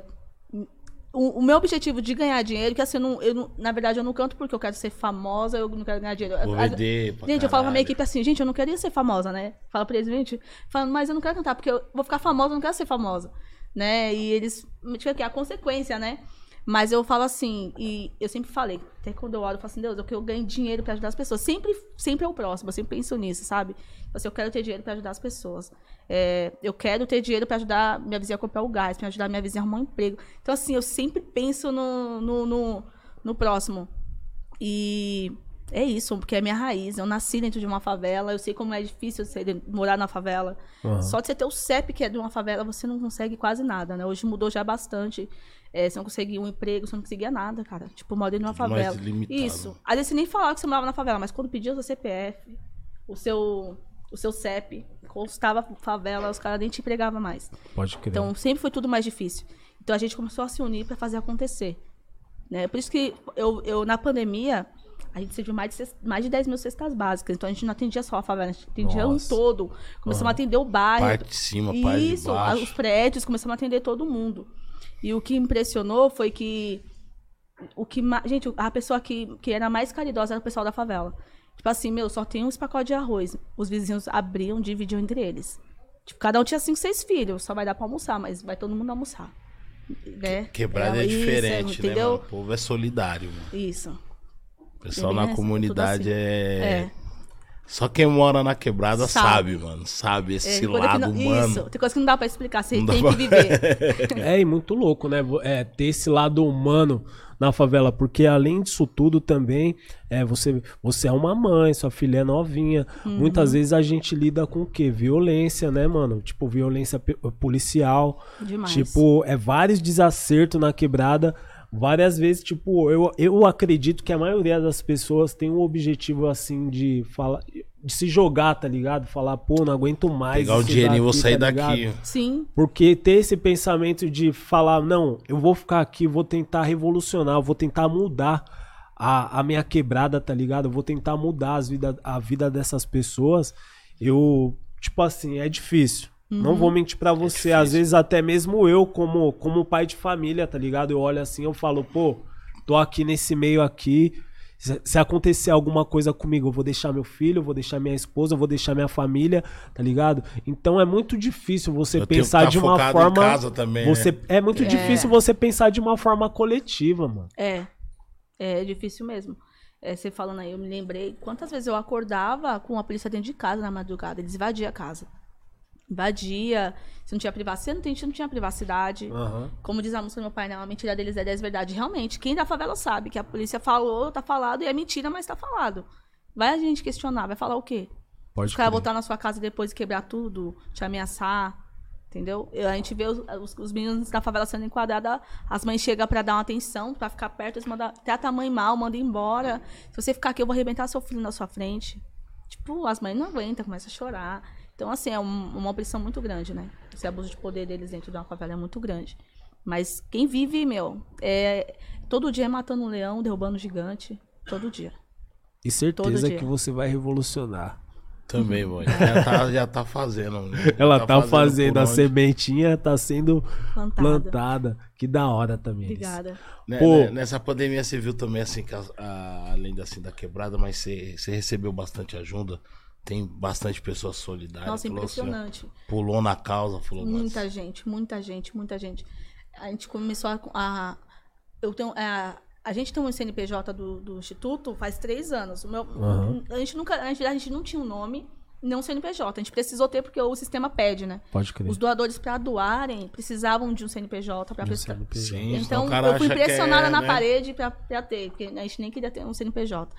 Speaker 3: o, o meu objetivo de ganhar dinheiro, que assim, eu não, eu não- na verdade, eu não canto porque eu quero ser famosa, eu não quero ganhar dinheiro. Gente, eu falo pra minha
Speaker 2: caralho.
Speaker 3: equipe assim, gente, eu não queria ser famosa, né? Fala pra eles, gente, falando, mas eu não quero cantar, porque eu vou ficar famosa, eu não quero ser famosa, né? E eles, tipo, que é a consequência, né? Mas eu falo assim, e eu sempre falei, até quando eu oro, eu falo assim, Deus, eu que eu ganho dinheiro pra ajudar as pessoas. Sempre, sempre é o próximo, eu sempre penso nisso, sabe? Assim, eu quero ter dinheiro pra ajudar as pessoas. É, eu quero ter dinheiro pra ajudar minha vizinha a comprar o gás, pra ajudar minha vizinha a arrumar um emprego. Então, assim, eu sempre penso no, no, no, no próximo. E é isso, porque é minha raiz. Eu nasci dentro de uma favela, eu sei como é difícil morar na favela.
Speaker 1: Aham.
Speaker 3: Só de você ter o CEP, que é de uma favela, você não consegue quase nada, né? Hoje mudou já bastante. É, você não conseguia um emprego, você não conseguia nada, cara. Tipo, morei numa
Speaker 2: Tudo
Speaker 3: favela. Isso. Às vezes você nem falava que você morava na favela, mas quando pedia o seu CPF, o seu, o seu CEP, constava favela, os caras nem te empregavam mais.
Speaker 1: Pode crer.
Speaker 3: Então, sempre foi tudo mais difícil. Então, a gente começou a se unir para fazer acontecer. Né? Por isso que eu, eu, na pandemia, a gente serviu mais de, cest- mais de 10 mil cestas básicas. Então, a gente não atendia só a favela, a gente atendia um
Speaker 1: Nossa.
Speaker 3: todo. Começamos a atender o bairro.
Speaker 2: Parte de cima, parte de
Speaker 3: Isso,
Speaker 2: baixo.
Speaker 3: os prédios, começamos a atender todo mundo. E o que impressionou foi que. O que Gente, a pessoa que, que era mais caridosa era o pessoal da favela. Tipo assim, meu, só tem uns pacotes de arroz. Os vizinhos abriam, dividiam entre eles. Tipo, cada um tinha cinco, seis filhos. Só vai dar pra almoçar, mas vai todo mundo almoçar. Né?
Speaker 2: Quebrada é,
Speaker 3: isso,
Speaker 2: diferente, né,
Speaker 3: entendeu?
Speaker 2: mano? O povo é solidário, mano.
Speaker 3: Isso.
Speaker 2: O pessoal
Speaker 3: É
Speaker 2: na
Speaker 3: assim,
Speaker 2: comunidade
Speaker 3: assim.
Speaker 2: é...
Speaker 3: É.
Speaker 2: Só quem mora na quebrada sabe,
Speaker 3: Sabe.
Speaker 2: mano. Sabe esse
Speaker 3: É,
Speaker 2: lado
Speaker 3: não-
Speaker 2: humano.
Speaker 3: Isso, tem coisa que não dá pra explicar, você
Speaker 2: Não
Speaker 3: tem
Speaker 2: pra-
Speaker 3: que viver.
Speaker 1: É, e muito louco, né? É, ter esse lado humano na favela, porque além disso tudo também, é, você, você é uma mãe, sua filha é novinha.
Speaker 3: Uhum.
Speaker 1: Muitas vezes a gente lida com o quê? Violência, né, mano? Tipo, violência policial.
Speaker 3: Demais.
Speaker 1: Tipo, é vários desacertos na quebrada. Várias vezes, tipo, eu, eu acredito que a maioria das pessoas tem um objetivo assim de falar. De se jogar, tá ligado? Falar, pô, não aguento mais.
Speaker 2: Pegar o
Speaker 1: isso
Speaker 2: dinheirinho e vou
Speaker 1: daqui,
Speaker 2: sair
Speaker 1: tá
Speaker 2: daqui.
Speaker 3: Sim,
Speaker 1: Porque ter esse pensamento de falar, não, eu vou ficar aqui, vou tentar revolucionar, eu vou tentar mudar a, a minha quebrada, tá ligado? Eu vou tentar mudar as vida, a vida dessas pessoas. Eu, tipo assim, é difícil. Não vou mentir pra você, às vezes até mesmo eu, como, como pai de família, tá ligado? Eu olho assim, eu falo, pô, tô aqui nesse meio aqui. Se, acontecer alguma coisa comigo, eu vou deixar meu filho, eu vou deixar minha esposa, eu vou deixar minha família, tá ligado? Então é muito difícil você
Speaker 2: Eu tenho que
Speaker 1: pensar de uma forma.
Speaker 2: casa também,
Speaker 1: você,
Speaker 2: né?
Speaker 1: É muito difícil você pensar de uma forma coletiva, mano.
Speaker 3: É, é difícil mesmo. É, você falando aí, eu me lembrei quantas vezes eu acordava com a polícia dentro de casa na madrugada. Eles invadiam a casa. Invadia. Se não tinha privacidade, não tinha, não tinha privacidade.
Speaker 1: Aham.
Speaker 3: Como diz a música do meu pai, né? A mentira deles é 10 verdade. Realmente, quem da favela sabe que a polícia falou, tá falado, e é mentira, mas tá falado. Vai a gente questionar, vai falar o quê?
Speaker 1: Pode
Speaker 3: Os caras voltar na sua casa depois e quebrar tudo, te ameaçar. Entendeu? Eu- A gente vê os, os- os meninos da favela sendo enquadrados, as mães chegam pra dar uma atenção, pra ficar perto, eles mandam, trata a mãe mal, manda embora. Se você ficar aqui, eu vou arrebentar seu filho na sua frente. Tipo, as mães não aguentam, começam a chorar. Então, assim, é um- uma opressão muito grande, né? Esse abuso de poder deles dentro de uma favela é muito grande. Mas quem vive, meu, é todo dia é matando um leão, derrubando um gigante. Todo dia.
Speaker 1: E certeza que você vai revolucionar.
Speaker 2: Também, mãe. Já tá, já tá fazendo. né?
Speaker 1: Ela
Speaker 2: Já
Speaker 1: tá, fazendo,
Speaker 2: por
Speaker 1: a sementinha tá sendo
Speaker 3: Plantada.
Speaker 1: plantada. Que da hora também.
Speaker 3: Obrigada.
Speaker 2: Né,
Speaker 1: Pô.
Speaker 2: né, Nessa pandemia você viu também, assim, que a- a- além da, assim, da quebrada, mas você, você recebeu bastante ajuda. Tem bastante pessoas solidárias.
Speaker 3: Nossa,
Speaker 2: falou assim,
Speaker 3: impressionante.
Speaker 2: pulou na causa, falou,
Speaker 3: Muita
Speaker 2: mas
Speaker 3: gente, muita gente, muita gente. A gente começou a. a- eu tenho, é, a gente tem um CNPJ do, do Instituto faz três anos. O meu-
Speaker 1: Aham.
Speaker 3: a, gente nunca, a, gente, a gente não tinha um nome, nem um CNPJ. A gente precisou ter porque o sistema pede, né?
Speaker 1: Pode crer.
Speaker 3: Os doadores, para doarem, precisavam de um CNPJ para prestar.
Speaker 2: Sim,
Speaker 3: Então,
Speaker 2: o cara
Speaker 3: eu fui
Speaker 2: acha que
Speaker 3: pressionada
Speaker 2: é,
Speaker 3: na
Speaker 2: né?
Speaker 3: parede pra ter, porque a gente nem queria ter um CNPJ.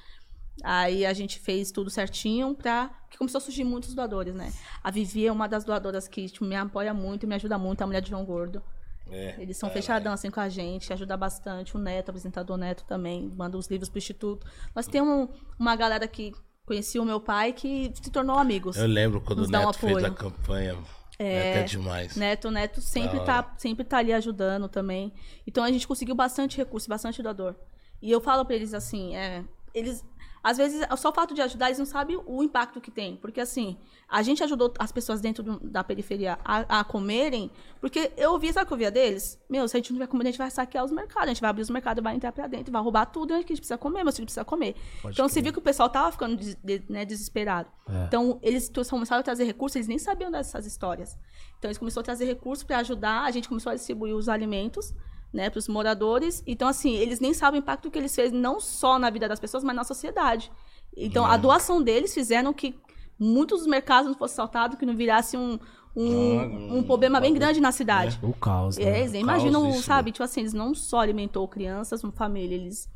Speaker 3: Aí a gente fez tudo certinho pra. Porque começou a surgir muitos doadores, né? A Vivi é uma das doadoras que tipo, me apoia muito e me ajuda muito, a mulher de João Gordo.
Speaker 2: É,
Speaker 3: Eles são
Speaker 2: caralho.
Speaker 3: fechadão assim com a gente, ajuda bastante. O Neto, o apresentador Neto também, manda os livros pro Instituto. Nós temos uma galera que conhecia o meu pai que se tornou amigos.
Speaker 2: Eu lembro quando o
Speaker 3: dá um
Speaker 2: Neto fez a campanha. É, até demais.
Speaker 3: Neto, Neto sempre tá, sempre tá ali ajudando também. Então a gente conseguiu bastante recurso, bastante doador. E eu falo pra eles assim, é, eles às vezes só o fato de ajudar eles não sabem o impacto que tem, porque assim, a gente ajudou as pessoas dentro do- da periferia a, a comerem, porque eu ouvi, sabe o que eu via deles? Meu, se a gente não tiver comida, a gente vai saquear os mercados, a gente vai abrir os mercados, vai entrar pra dentro, vai roubar tudo, e a gente precisa comer, meu filho precisa comer. então você viu que o pessoal tava ficando de- né, desesperado.
Speaker 1: É.
Speaker 3: Então, eles começaram a trazer recursos, eles nem sabiam dessas histórias. Então, eles começaram a trazer recursos para ajudar, a gente começou a distribuir os alimentos né, para os moradores. Então, assim, eles nem sabem o impacto que eles fez não só na vida das pessoas, mas na sociedade. Então, a doação deles fizeram que muitos dos mercados não fossem saltados, que não virasse um, um,
Speaker 2: Ah,
Speaker 3: um problema bem grande na cidade.
Speaker 1: O caos,
Speaker 3: É,
Speaker 1: né?
Speaker 3: eles nem imaginam,
Speaker 2: isso,
Speaker 3: sabe?
Speaker 2: né?
Speaker 3: Tipo assim, eles não só alimentou crianças, uma família, eles,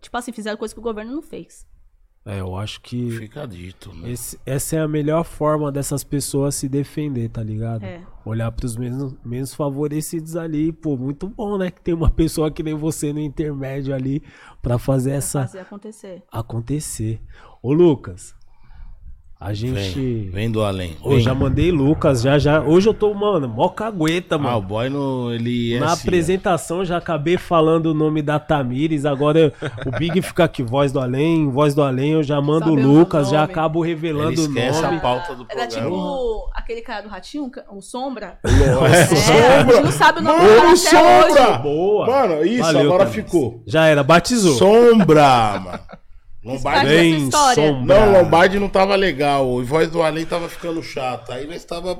Speaker 3: tipo assim, fizeram coisa que o governo não fez.
Speaker 1: É, eu acho que
Speaker 2: Fica dito, né?
Speaker 1: esse- essa é a melhor forma dessas pessoas se defender, tá ligado?
Speaker 3: É.
Speaker 1: Olhar pros menos, menos favorecidos ali. Pô, muito bom, né? Que tem uma pessoa que nem você no intermédio ali pra fazer
Speaker 3: Pra
Speaker 1: essa
Speaker 3: fazer acontecer.
Speaker 1: acontecer. Ô, Lucas, a gente.
Speaker 2: Vem, vem do além.
Speaker 1: Ô,
Speaker 2: Vem.
Speaker 1: já mandei Lucas, já, já. Hoje eu tô, mano, mó cagueta,
Speaker 2: Ah, o
Speaker 1: mano.
Speaker 2: boy no, ele é
Speaker 1: Na
Speaker 2: assim,
Speaker 1: apresentação já acabei falando o nome da Tamires, agora o Big fica aqui, voz do além, voz do além, eu já mando o
Speaker 3: Sabe o
Speaker 1: Lucas, já acabo
Speaker 2: ó. Ele
Speaker 1: revelando o
Speaker 2: esquece
Speaker 1: nome.
Speaker 2: a pauta do
Speaker 3: Era
Speaker 2: programa.
Speaker 3: tipo aquele cara do ratinho, o Sombra.
Speaker 2: É,
Speaker 3: É, a gente não sabe o nome do cara
Speaker 5: Mano, Sombra!
Speaker 3: hoje.
Speaker 1: Boa.
Speaker 5: Mano, isso,
Speaker 1: Valeu,
Speaker 5: agora
Speaker 1: Tamires.
Speaker 5: ficou.
Speaker 1: Já era, batizou.
Speaker 2: Sombra, mano. Lombardi.
Speaker 1: Sombra.
Speaker 2: Não, Lombardi não tava legal. O voz do além tava ficando chato. Aí nós tava.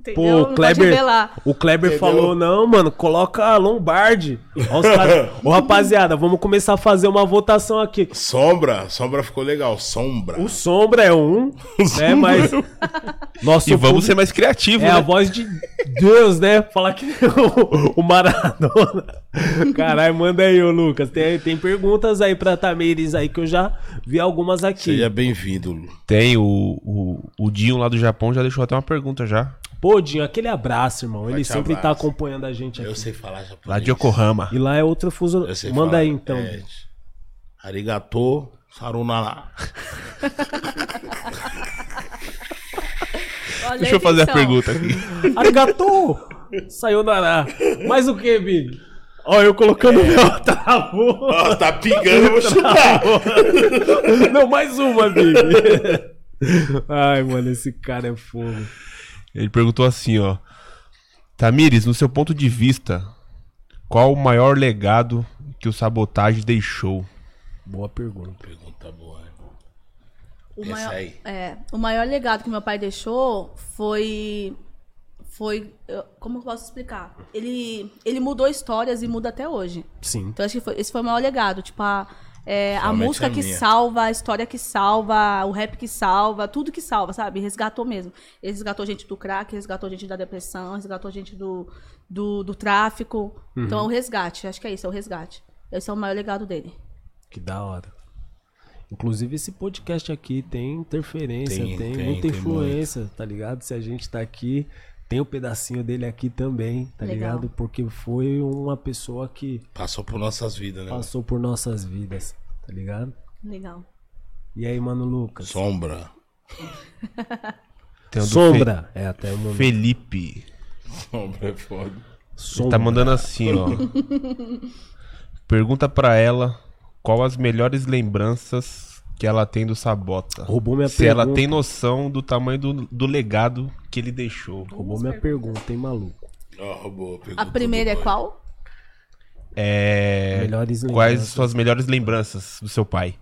Speaker 3: Entendeu?
Speaker 1: Pô, o Kleber, o Kleber
Speaker 2: Entendeu?
Speaker 1: falou, não, mano, coloca Lombardi. Ó, os caras- Ô, rapaziada, vamos começar a fazer uma votação aqui.
Speaker 2: Sombra. Sombra ficou legal. Sombra.
Speaker 1: O Sombra é um, né, mas... Nosso
Speaker 4: E vamos
Speaker 1: público
Speaker 4: ser mais criativos,
Speaker 1: É
Speaker 4: né?
Speaker 1: a voz de Deus, né? Falar que o, o Maradona. Caralho, manda aí, ô Lucas. Tem, tem perguntas aí pra Tamires aí que eu já vi algumas aqui.
Speaker 2: Seja bem-vindo, Lu.
Speaker 4: Tem o, o, o Dinho lá do Japão já deixou até uma pergunta já.
Speaker 1: Pô, Dinho, aquele abraço, irmão. Ele sempre tá
Speaker 2: abraço.
Speaker 1: acompanhando a gente aqui.
Speaker 2: Eu sei falar japonês.
Speaker 4: Lá de Yokohama.
Speaker 1: E lá é outro fuso.
Speaker 2: Eu sei
Speaker 1: Manda
Speaker 2: falar.
Speaker 1: aí então.
Speaker 2: É, arigato, sarunara.
Speaker 3: Olha
Speaker 4: Deixa eu fazer a pergunta aqui.
Speaker 1: Arigato! Sayonara. Mais o que, Big? Ó, eu colocando
Speaker 2: É.
Speaker 1: meu travou.
Speaker 2: Ó, tá pingando, eu vou chutar.
Speaker 1: Não, mais uma, Big. Ai, mano, esse cara é fogo.
Speaker 4: Ele perguntou assim, ó. Tamires, no seu ponto de vista, qual o maior legado que o sabotagem deixou?
Speaker 1: Boa pergunta.
Speaker 2: Pergunta boa.
Speaker 3: O maior, é, o maior legado que meu pai deixou foi. Foi. Como eu posso explicar? Ele, ele mudou histórias e muda até hoje.
Speaker 1: Sim.
Speaker 3: Então acho que foi- esse foi o maior legado. Tipo, a, é, a música
Speaker 2: a
Speaker 3: que salva, a história que salva, o rap que salva, tudo que salva, sabe? Resgatou mesmo. Ele resgatou gente do crack, resgatou gente da depressão, resgatou gente do, do, do tráfico. Então é o resgate. Acho que é isso, é o resgate. Esse é o maior legado dele.
Speaker 1: Que da hora. Inclusive, esse podcast aqui tem interferência, tem,
Speaker 2: Tem, tem,
Speaker 1: muita
Speaker 2: tem
Speaker 1: influência, tá ligado? Se a gente tá aqui, tem um pedacinho dele aqui também, tá
Speaker 3: Legal.
Speaker 1: ligado? Porque foi uma pessoa que
Speaker 2: Passou por nossas vidas, né?
Speaker 1: passou por nossas vidas, tá ligado?
Speaker 3: Legal.
Speaker 1: E aí, mano, Lucas?
Speaker 2: Sombra.
Speaker 1: Sombra. É, até o
Speaker 4: Fe-
Speaker 1: momento.
Speaker 4: Felipe.
Speaker 2: Sombra é foda.
Speaker 4: Ele
Speaker 1: Sombra.
Speaker 4: tá mandando assim, ó. Pergunta pra ela qual as melhores lembranças que ela tem do Sabota.
Speaker 1: Roubou minha
Speaker 4: Se ela
Speaker 1: pergunta.
Speaker 4: tem noção do tamanho do, do legado que ele deixou.
Speaker 1: Roubou minha pergunta, hein, maluco?
Speaker 2: Ó, boa pergunta.
Speaker 3: A primeira é qual?
Speaker 4: É...
Speaker 1: Melhores
Speaker 4: Quais
Speaker 1: lembranças.
Speaker 4: suas melhores lembranças do seu pai?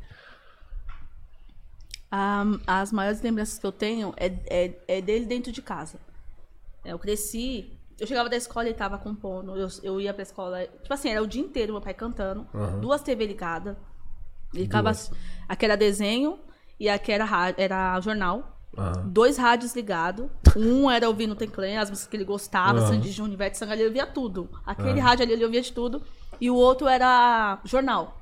Speaker 3: Ah, as maiores lembranças que eu tenho é, é, é dele dentro de casa. Eu cresci, eu chegava da escola e ele tava compondo, eu, eu ia pra escola, tipo assim, era o dia inteiro meu pai cantando, duas TV ligadas, ele ficava, aqui era desenho e aqui era, ra- era jornal,
Speaker 1: Aham.
Speaker 3: dois rádios ligados, um era ouvindo Tem Clan, as músicas que ele gostava,
Speaker 1: Aham.
Speaker 3: Sandy Júnior, Ivete Sangalo, ele ouvia tudo, aquele rádio ali ele ouvia de tudo, e o outro era jornal.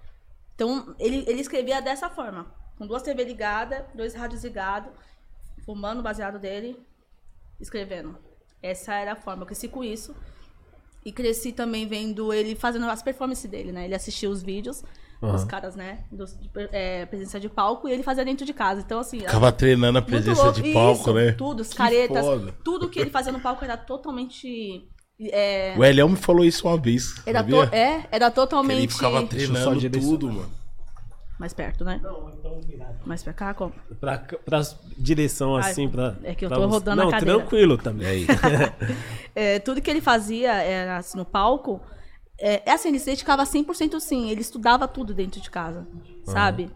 Speaker 3: Então, ele, ele escrevia dessa forma. Com duas TV ligadas, dois rádios ligados, fumando o baseado dele, escrevendo. Essa era a forma. Eu cresci com isso. E cresci também vendo ele fazendo as performances dele, né? Ele assistia os vídeos dos caras, né? Dos, de, é, presença de palco e ele fazia dentro de casa. Então, assim.
Speaker 2: Ficava treinando a presença
Speaker 3: louco.
Speaker 2: de palco,
Speaker 3: Isso,
Speaker 2: né?
Speaker 3: Tudo, as
Speaker 2: Que
Speaker 3: caretas.
Speaker 2: foda.
Speaker 3: Tudo que ele fazia no palco era totalmente. É,
Speaker 2: O Eliel me falou isso uma vez.
Speaker 3: era, to- é, era
Speaker 2: Que
Speaker 3: totalmente.
Speaker 2: ele ficava treinando tudo, mano.
Speaker 3: Mais perto, né? Mais pra cá, como?
Speaker 1: Pra, pra direção
Speaker 3: Ai,
Speaker 1: assim, pra.
Speaker 3: é que eu tô
Speaker 1: você-
Speaker 3: rodando a
Speaker 1: Não,
Speaker 3: cadeira.
Speaker 1: tranquilo
Speaker 2: E
Speaker 1: também.
Speaker 3: É, tudo que ele fazia era assim, no palco. É, é assim, ele se dedicava 100% sim. Ele estudava tudo dentro de casa, sabe?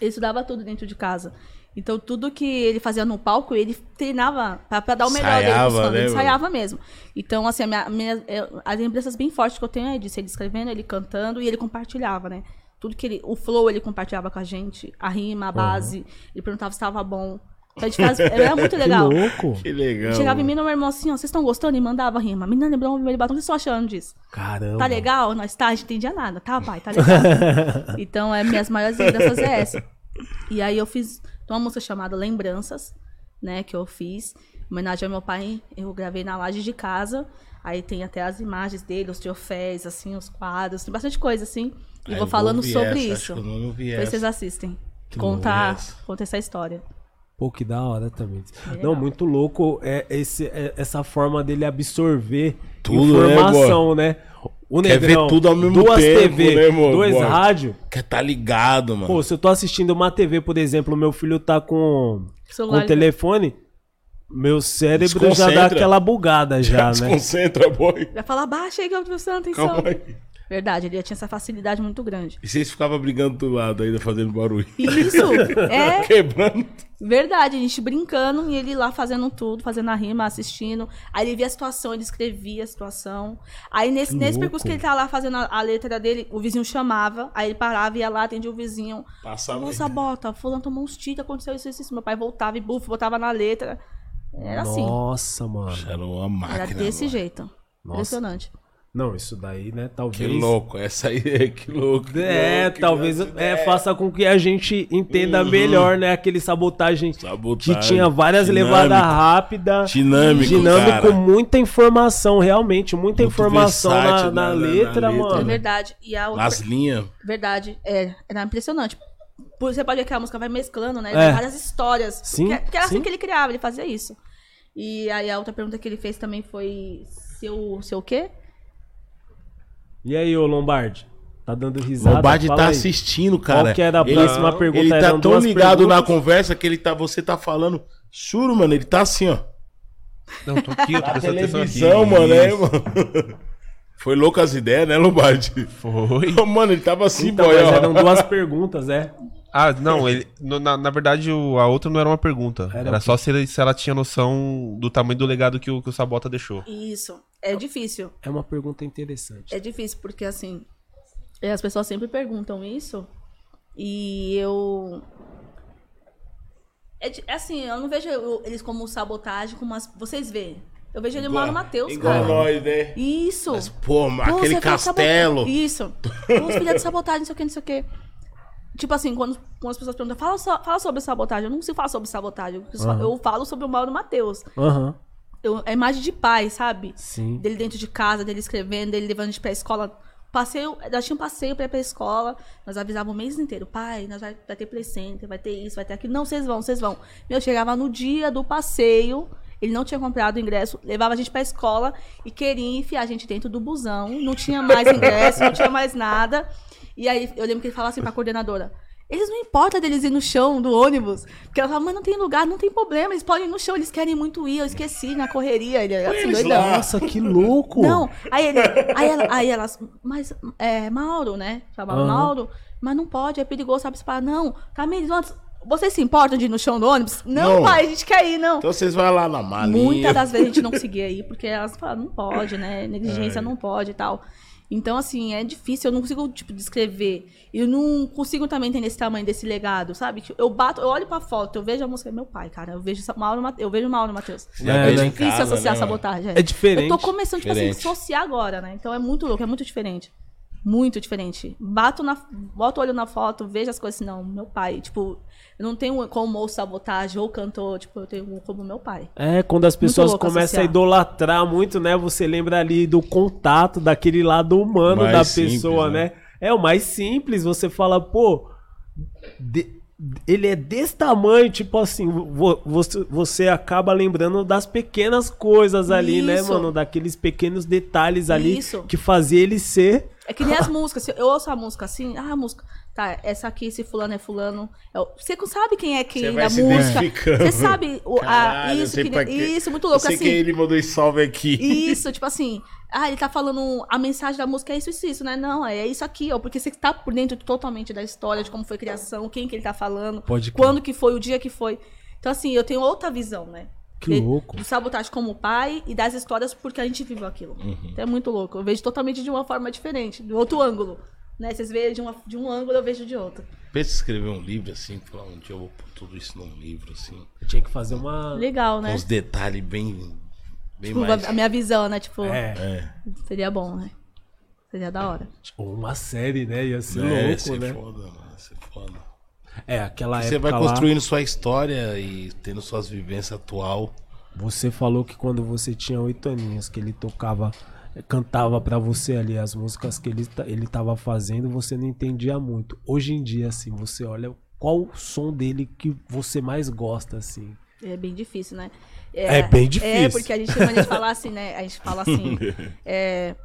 Speaker 3: Ele estudava tudo dentro de casa. Então, tudo que ele fazia no palco, ele treinava pra, pra dar o melhor dele
Speaker 2: né,
Speaker 3: Ele ensaiava mesmo. Então, assim, a minha, minha- é, as lembranças bem fortes que eu tenho é disso. Ele escrevendo, ele cantando e ele compartilhava, né? Tudo que ele... O flow ele compartilhava com a gente. A rima, a base. Ele perguntava se estava bom. Então, a gente faz, era muito legal.
Speaker 1: Que louco.
Speaker 2: Que legal.
Speaker 3: Chegava em mim no meu irmão assim, ó, vocês estão gostando? E mandava rima. Menina lembrou um vermelho batom, o que vocês estão achando disso?
Speaker 1: Caramba.
Speaker 3: Tá legal? Nós tá, a gente não entendia nada. Tá, pai, tá legal. então, é, minhas maiores lembranças é essa. E aí eu fiz uma música chamada Lembranças, né, que eu fiz. Em homenagem ao meu pai, eu gravei na laje de casa. Aí tem até as imagens dele, os troféus, assim, os quadros, tem bastante coisa, assim. E
Speaker 2: Ah, eu
Speaker 3: vou falando sobre
Speaker 2: essa,
Speaker 3: isso.
Speaker 2: Acho que eu não ouvi
Speaker 3: Depois vocês assistem.
Speaker 2: Que
Speaker 3: Conta,
Speaker 2: essa.
Speaker 3: conta essa história.
Speaker 1: Pô, que da hora também.
Speaker 3: legal.
Speaker 1: Não, muito louco é esse, é essa forma dele absorver
Speaker 2: Tudo, né,
Speaker 1: informação, né? O
Speaker 2: Quer ver
Speaker 1: Negrão,
Speaker 2: tudo ao mesmo
Speaker 1: duas
Speaker 2: tempo,
Speaker 1: TV,
Speaker 2: né, mo-
Speaker 1: dois
Speaker 2: boy?
Speaker 1: rádio.
Speaker 2: Quer tá ligado, mano.
Speaker 1: Pô, se eu tô assistindo uma TV, por exemplo, meu filho tá com, com o telefone, meu cérebro já dá aquela bugada já, né?
Speaker 2: Desconcentra, boy.
Speaker 3: Vai falar, baixa aí que eu tô prestando atenção.
Speaker 2: Calma aí.
Speaker 3: Verdade, ele tinha essa facilidade muito grande.
Speaker 2: E vocês ficavam brigando do lado ainda, fazendo barulho.
Speaker 3: Isso, é
Speaker 2: Quebrando.
Speaker 3: verdade. A gente brincando e ele lá fazendo tudo, fazendo a rima, assistindo. Aí ele via a situação, ele escrevia a situação. Aí nesse, nesse
Speaker 1: louco.
Speaker 3: percurso que ele tava lá fazendo a, a letra dele, o vizinho chamava. Aí ele parava, ia lá, atendia o vizinho.
Speaker 2: Passava.
Speaker 3: Moça, bota, fulano tomou uns tiros, aconteceu isso, isso, isso. Meu pai voltava e bufo, botava na letra. Era assim.
Speaker 1: Nossa, mano.
Speaker 2: Era uma máquina.
Speaker 3: Era desse
Speaker 2: mano.
Speaker 3: jeito.
Speaker 1: Nossa.
Speaker 3: Impressionante.
Speaker 1: Não, isso daí, né?
Speaker 2: Que
Speaker 1: Talvez.
Speaker 2: louco. Essa aí é que louco. que
Speaker 1: É,
Speaker 2: louco, que
Speaker 1: talvez
Speaker 2: louco.
Speaker 1: é, faça com que a gente entenda
Speaker 2: Uhum.
Speaker 1: melhor, né? Aquele sabotagem,
Speaker 2: Sabotagem,
Speaker 1: que tinha várias
Speaker 2: dinâmico.
Speaker 1: levadas rápidas.
Speaker 2: Dinâmico,
Speaker 1: dinâmico,
Speaker 2: cara.
Speaker 1: muita informação, realmente, muita
Speaker 2: Muito
Speaker 1: informação na,
Speaker 2: versátil
Speaker 1: na
Speaker 2: na- na-
Speaker 1: letra,
Speaker 2: na letra,
Speaker 3: É
Speaker 1: mano.
Speaker 2: né?
Speaker 3: verdade. E a outra
Speaker 2: Nas linhas.
Speaker 3: Verdade, é, era impressionante. Por- Você pode ver que a música vai mesclando, né?
Speaker 1: É.
Speaker 3: Várias histórias.
Speaker 1: Sim,
Speaker 3: Que, que era
Speaker 1: sim.
Speaker 3: assim que ele criava, ele fazia isso. E aí a outra pergunta que ele fez também foi seu, seu quê?
Speaker 1: E aí, ô Lombardi? Tá dando risada?
Speaker 2: Lombardi tá
Speaker 1: aí.
Speaker 2: assistindo, cara.
Speaker 1: Qual que era a
Speaker 2: Ele-
Speaker 1: próxima pergunta?
Speaker 2: Ele tá
Speaker 1: Eram
Speaker 2: tão ligado na
Speaker 1: perguntas.
Speaker 2: conversa que ele tá, você tá falando. Juro, mano, ele tá assim, ó.
Speaker 4: Não, tô aqui, eu tô prestando atenção aqui.
Speaker 2: televisão, mano, é, mano. Foi louco as ideias, né, Lombardi?
Speaker 4: Foi.
Speaker 2: Mano, ele tava assim,
Speaker 1: Então,
Speaker 2: boy,
Speaker 1: mas
Speaker 2: ó.
Speaker 1: eram duas perguntas, é.
Speaker 4: Ah, não, ele, no- na, na verdade o- a outra não era uma pergunta.
Speaker 1: Era
Speaker 4: Era, só se, ele- se ela tinha noção do tamanho do legado que o, que o Sabota deixou.
Speaker 3: Isso. É difícil.
Speaker 1: É uma pergunta interessante.
Speaker 3: É difícil, porque assim, é, as pessoas sempre perguntam isso. E eu. É, assim, eu não vejo eles como sabotagem, como as, vocês veem. Eu vejo ele mal no Matheus,
Speaker 2: Igual
Speaker 3: cara.
Speaker 2: nós, né?
Speaker 3: Isso.
Speaker 2: Mas, pô,
Speaker 3: Pô,
Speaker 2: aquele castelo.
Speaker 3: Isso. Os filhos de sabotagem, não sei o que, não sei o que. Tipo assim, quando, quando as pessoas perguntam, fala, só- fala sobre sabotagem. Eu não consigo falar sobre sabotagem. Eu, só- eu falo sobre o mal do Matheus.
Speaker 1: Aham.
Speaker 3: Eu, a imagem de pai, sabe?
Speaker 1: Sim.
Speaker 3: Dele dentro de casa, dele escrevendo, dele levando a gente pra escola. Passeio, nós tinha um passeio pra ir pra escola. Nós avisávamos o mês inteiro. Pai, nós vai, vai ter play center, vai ter isso, vai ter aquilo. Não, vocês vão, vocês vão. Meu, chegava no dia do passeio. Ele não tinha comprado o ingresso, levava a gente pra escola e queria enfiar a gente dentro do busão. Não tinha mais ingresso, não tinha mais nada. E aí eu lembro que ele falava assim pra coordenadora: eles não importa deles ir no chão do ônibus. Porque ela falava, mas não tem lugar, não tem problema, eles podem ir no chão, eles querem muito ir, eu esqueci na correria. Ele assim,
Speaker 2: eles
Speaker 3: doidão.
Speaker 1: Nossa, que louco!
Speaker 3: Não, aí ele, aí, ela, aí elas, mas é, Mauro, né? Chamava
Speaker 1: Aham.
Speaker 3: Mauro, mas não pode, é perigoso, sabe? Você fala, não, Camille, nós- vocês se importam de ir no chão do ônibus? Não,
Speaker 2: Não.
Speaker 3: pai, a gente quer ir, não.
Speaker 2: Então vocês vão lá na malinha.
Speaker 3: Muitas das vezes a gente não conseguia ir, porque elas falavam, não pode, né? Negligência não pode e tal. Então, assim, é difícil, eu não consigo, tipo, descrever. Eu não consigo também entender esse tamanho desse legado, sabe? Eu bato, eu olho pra foto, eu vejo a música, é meu pai, cara. Eu vejo Mauro, eu vejo Mauro Matheus.
Speaker 1: É, né?
Speaker 2: em
Speaker 3: difícil
Speaker 2: casa,
Speaker 3: associar
Speaker 2: né,
Speaker 3: sabotagem.
Speaker 1: É diferente.
Speaker 3: Eu tô começando, tipo assim,
Speaker 2: Diferente.
Speaker 3: associar agora, né? Então é muito louco, é muito diferente. Muito diferente. Bato na. Boto o olho na foto, vejo as coisas assim, não, meu pai. Tipo, eu não tenho como ou sabotagem ou cantor, tipo, eu tenho como meu pai.
Speaker 1: É, quando as pessoas começam
Speaker 3: associar.
Speaker 1: a idolatrar muito, né? Você lembra ali do contato, daquele lado humano
Speaker 2: Mais
Speaker 1: da
Speaker 2: simples,
Speaker 1: pessoa,
Speaker 2: né?
Speaker 1: né? É o mais simples. Você fala, pô, de- ele é desse tamanho, tipo assim, vo- você, você acaba lembrando das pequenas coisas ali, né,
Speaker 3: Isso.
Speaker 1: mano? Daqueles pequenos detalhes ali
Speaker 3: Isso.
Speaker 1: que fazia ele ser.
Speaker 3: É que nem as músicas. Eu ouço a música assim, ah, a música. Tá, essa aqui, esse fulano é fulano. é Você sabe quem é quem da música. Você sabe o, a,
Speaker 2: Caralho, eu
Speaker 3: isso, que,
Speaker 2: quê.
Speaker 3: isso, muito louco
Speaker 2: Eu sei
Speaker 3: assim.
Speaker 2: que ele mandou esse salve aqui.
Speaker 3: Isso, tipo assim, ah, ele tá falando, a mensagem da música é isso, isso, isso, né? Não, é isso aqui, ó, porque você tá por dentro totalmente da história, de como foi a criação, quem que ele tá falando,
Speaker 1: Pode
Speaker 3: quando que foi, o dia que foi. Então, assim, eu tenho outra visão, né?
Speaker 1: Que
Speaker 3: De-
Speaker 1: louco.
Speaker 3: Do sabotagem como pai e das histórias porque a gente viveu aquilo.
Speaker 2: Uhum.
Speaker 3: Então é muito louco. Eu vejo totalmente de uma forma diferente, do outro ângulo. Né? Vocês veem de, uma, de um ângulo, eu vejo de outro.
Speaker 2: Pensa em escrever um livro assim, falar um dia eu vou pôr tudo isso num livro, assim.
Speaker 1: Eu tinha que fazer uma.
Speaker 3: Legal,
Speaker 2: Com
Speaker 3: né?
Speaker 2: os detalhes bem. Bem
Speaker 3: Tipo,
Speaker 2: mais.
Speaker 3: a minha visão, né? Tipo,
Speaker 1: É,
Speaker 2: É.
Speaker 3: seria bom, né? Seria da hora.
Speaker 1: tipo, uma série, né? Ia ser
Speaker 2: É, ia
Speaker 1: louco,
Speaker 2: ser
Speaker 1: né?
Speaker 2: foda, mano. ia ser foda.
Speaker 1: É, aquela
Speaker 2: Você
Speaker 1: época
Speaker 2: vai
Speaker 1: lá-
Speaker 2: construindo sua história e tendo suas vivências atual.
Speaker 1: Você falou que quando você tinha oito aninhos, que ele tocava, cantava pra você ali as músicas que ele, ele tava fazendo, você não entendia muito. Hoje em dia, assim, você olha qual o som dele que você mais gosta, assim.
Speaker 3: É bem difícil, né?
Speaker 1: É bem difícil.
Speaker 3: É, porque a gente, quando a gente fala assim, né? A gente fala assim. é,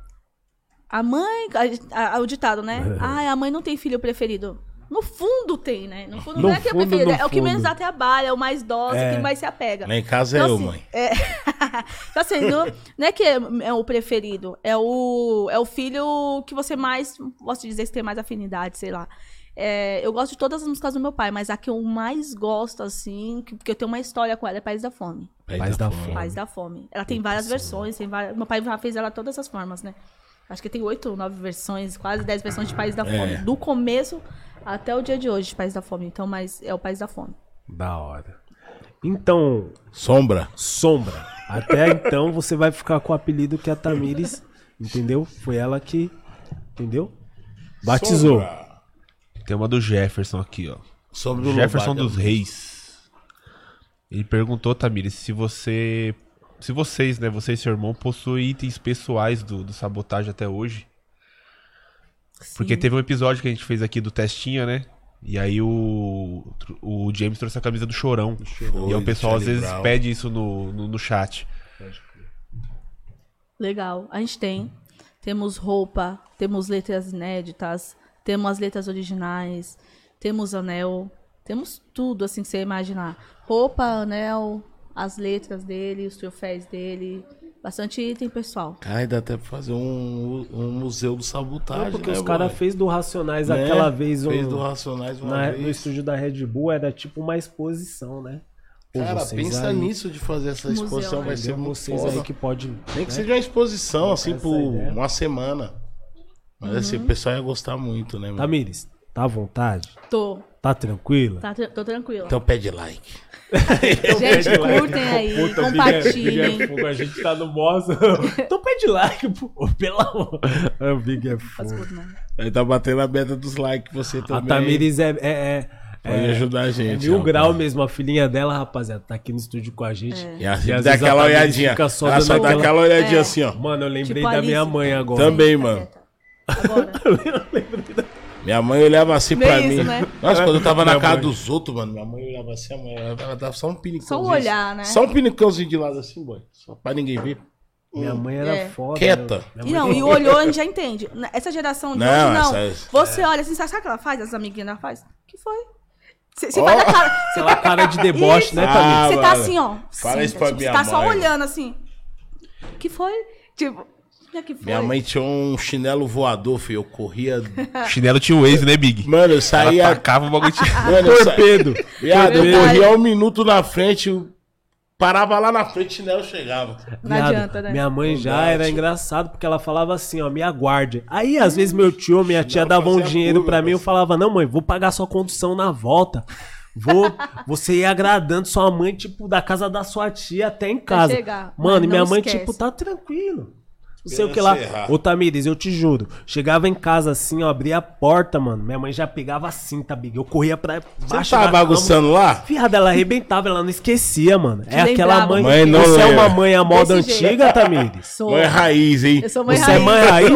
Speaker 3: a mãe. a- a- o ditado, né? Ah, a mãe não tem filho preferido. No fundo tem, né? No fundo
Speaker 1: No
Speaker 3: não é que é
Speaker 1: no
Speaker 3: é o que menos
Speaker 1: fundo.
Speaker 3: atrabalha, é o mais dócil,
Speaker 1: É.
Speaker 3: que mais se apega.
Speaker 2: Lá em casa
Speaker 3: Então,
Speaker 2: é eu,
Speaker 3: assim,
Speaker 2: mãe.
Speaker 3: É... então, assim, não, não é que é, é o preferido, é o, é o filho que você mais, posso dizer, que tem mais afinidade, sei lá. É, eu gosto de todas as músicas do meu pai, mas a que eu mais gosto, assim, que, porque eu tenho uma história com ela, é País da Fome.
Speaker 1: Paz da Fome.
Speaker 3: Paz da Fome. Ela tem várias versões, tem várias... meu pai já fez ela todas as formas, né? Acho que tem oito, nove versões, quase dez versões de País da Fome.
Speaker 2: É.
Speaker 3: Do começo até o dia de hoje de País da Fome. Então, mas é o País da Fome.
Speaker 1: Da hora. Então,
Speaker 2: Sombra.
Speaker 1: Sombra. Até então você vai ficar com o apelido que a Tamires, entendeu? Foi ela que, entendeu? Batizou.
Speaker 2: Sombra.
Speaker 4: Tem uma do Jefferson aqui, ó.
Speaker 2: Sombra do
Speaker 4: Jefferson dos Reis. Ele perguntou, Tamires, se você. Se vocês, né, você e seu irmão, possuem itens pessoais do, do sabotagem até hoje. Porque teve um episódio que a gente fez aqui do Testinha, né? E aí o, o James trouxe a camisa do Chorão.
Speaker 2: Foi,
Speaker 4: e aí o pessoal às vezes
Speaker 2: Brown.
Speaker 4: pede isso no, no, no chat.
Speaker 3: Legal. A gente tem. Temos roupa, temos letras inéditas, temos as letras originais, temos anel, temos tudo assim que você imaginar. Roupa, anel, as letras dele, os troféus dele. Bastante item pessoal.
Speaker 2: Cara, dá até pra fazer um, um museu do sabotagem.
Speaker 1: Não, porque
Speaker 2: né,
Speaker 1: os caras fez do Racionais
Speaker 2: Né?
Speaker 1: aquela vez um,
Speaker 2: Fez do Racionais uma
Speaker 1: na-
Speaker 2: vez.
Speaker 1: no estúdio da Red Bull, era tipo uma exposição, né? Pô,
Speaker 2: Cara, pensa
Speaker 1: aí,
Speaker 2: nisso de fazer essa
Speaker 3: Museu,
Speaker 2: exposição,
Speaker 3: né?
Speaker 2: vai ser muito
Speaker 1: vocês
Speaker 2: foda.
Speaker 1: aí que pode.
Speaker 2: Nem que
Speaker 1: né?
Speaker 2: seja uma exposição, assim, por
Speaker 1: ideia.
Speaker 2: uma semana. Mas
Speaker 3: Uhum.
Speaker 2: assim, o pessoal ia gostar muito, né, mano?
Speaker 1: Tamires, tá à vontade?
Speaker 3: Tô,
Speaker 1: Tá tranquila?
Speaker 3: tá, tô tranquila.
Speaker 2: Então pede like.
Speaker 3: Gente, curtem aí, compartilhem.
Speaker 1: a gente tá no boss. então pede like, pô. Pelo amor. É, O Big é
Speaker 3: tudo, né?
Speaker 2: Aí tá batendo a meta dos likes, você
Speaker 1: A
Speaker 2: também.
Speaker 1: Tamires é. é, é
Speaker 2: Pode
Speaker 1: é-
Speaker 2: ajudar a
Speaker 1: é
Speaker 2: gente.
Speaker 1: mil
Speaker 2: rapaz.
Speaker 1: grau mesmo, a filhinha dela, rapaziada, tá aqui no estúdio com a gente.
Speaker 3: É.
Speaker 2: E ela
Speaker 1: E
Speaker 2: dá
Speaker 1: a
Speaker 2: aquela olhadinha.
Speaker 1: fica só
Speaker 2: ela só dá
Speaker 1: aquela-
Speaker 2: aquela olhadinha
Speaker 3: É.
Speaker 2: assim, ó.
Speaker 1: Mano, eu lembrei
Speaker 3: Tipo
Speaker 1: da
Speaker 3: Alice.
Speaker 1: minha mãe agora.
Speaker 2: Também, mano.
Speaker 3: Agora.
Speaker 2: Minha mãe olhava assim
Speaker 3: Bem
Speaker 2: pra
Speaker 3: isso,
Speaker 2: mim.
Speaker 3: né?
Speaker 2: Nossa, quando eu tava na casa dos outros, mano, minha mãe olhava assim, a mãe ela dava só um pinicãozinho.
Speaker 3: Só um olhar, né?
Speaker 2: Só um pinicãozinho de lado assim, boy. Só pra ninguém ver.
Speaker 1: Minha mãe era
Speaker 3: É.
Speaker 1: foda.
Speaker 2: Quieta.
Speaker 1: né?
Speaker 3: E não, e olhou, a gente já entende. Essa geração de
Speaker 2: Não,
Speaker 3: hoje, não.
Speaker 2: essa-
Speaker 3: Você olha assim, sabe o que ela faz? As amiguinhas dela faz? que foi? Você
Speaker 2: Ó.
Speaker 3: faz a cara. Você
Speaker 1: Aquela cara de deboche,
Speaker 3: Isso.
Speaker 1: né,
Speaker 2: Ah,
Speaker 1: Tamires?
Speaker 3: Você tá
Speaker 2: mano.
Speaker 3: assim, ó.
Speaker 2: Fala
Speaker 3: Sim,
Speaker 2: isso pra
Speaker 3: tipo,
Speaker 2: minha
Speaker 3: Você tá só olhando assim. que foi? Tipo, foi?
Speaker 2: Minha mãe tinha um chinelo voador, filho. Eu corria.
Speaker 4: Chinelo tinha o Waze, né, Big?
Speaker 2: Mano, eu
Speaker 4: Ela
Speaker 2: saía.
Speaker 4: tacava o bagulho. tinha-
Speaker 2: Mano, eu.
Speaker 1: Torpedo.
Speaker 2: Viado, eu corria um minuto na frente, eu parava lá na frente, o chinelo chegava.
Speaker 3: Não
Speaker 1: Viado,
Speaker 3: adianta, né?
Speaker 1: Minha mãe já era
Speaker 2: tio.
Speaker 1: engraçado porque ela falava assim, ó, me aguarde. Aí, às vezes, meu tio ou minha tia
Speaker 2: Não,
Speaker 1: davam um dinheiro pra mim, eu falava, não, mãe, vou pagar sua condução na volta. Vou, você ir agradando sua mãe, tipo, da casa da sua tia até em casa.
Speaker 3: chegar.
Speaker 1: Mano, e minha mãe,
Speaker 3: esquece.
Speaker 1: tipo, tá tranquilo. Não sei o que lá.
Speaker 2: você errar.
Speaker 1: Ô, Tamires, eu te juro. Chegava em casa assim, ó, abria a porta, mano. Minha mãe já pegava a cinta, Big. Eu corria pra
Speaker 2: Você
Speaker 1: baixo
Speaker 2: tava
Speaker 1: da cama.
Speaker 2: bagunçando lá?
Speaker 1: Viada, ela arrebentava, ela não esquecia, mano. É aquela
Speaker 3: lembrava.
Speaker 1: mãe.
Speaker 2: Mãe não
Speaker 1: você é
Speaker 2: lembra.
Speaker 1: uma mãe à moda
Speaker 3: Desse jeito.
Speaker 1: antiga, Tamires?
Speaker 3: Sou.
Speaker 2: Mãe raiz, hein?
Speaker 3: Eu sou mãe
Speaker 1: Você
Speaker 3: raiz.
Speaker 1: é mãe raiz?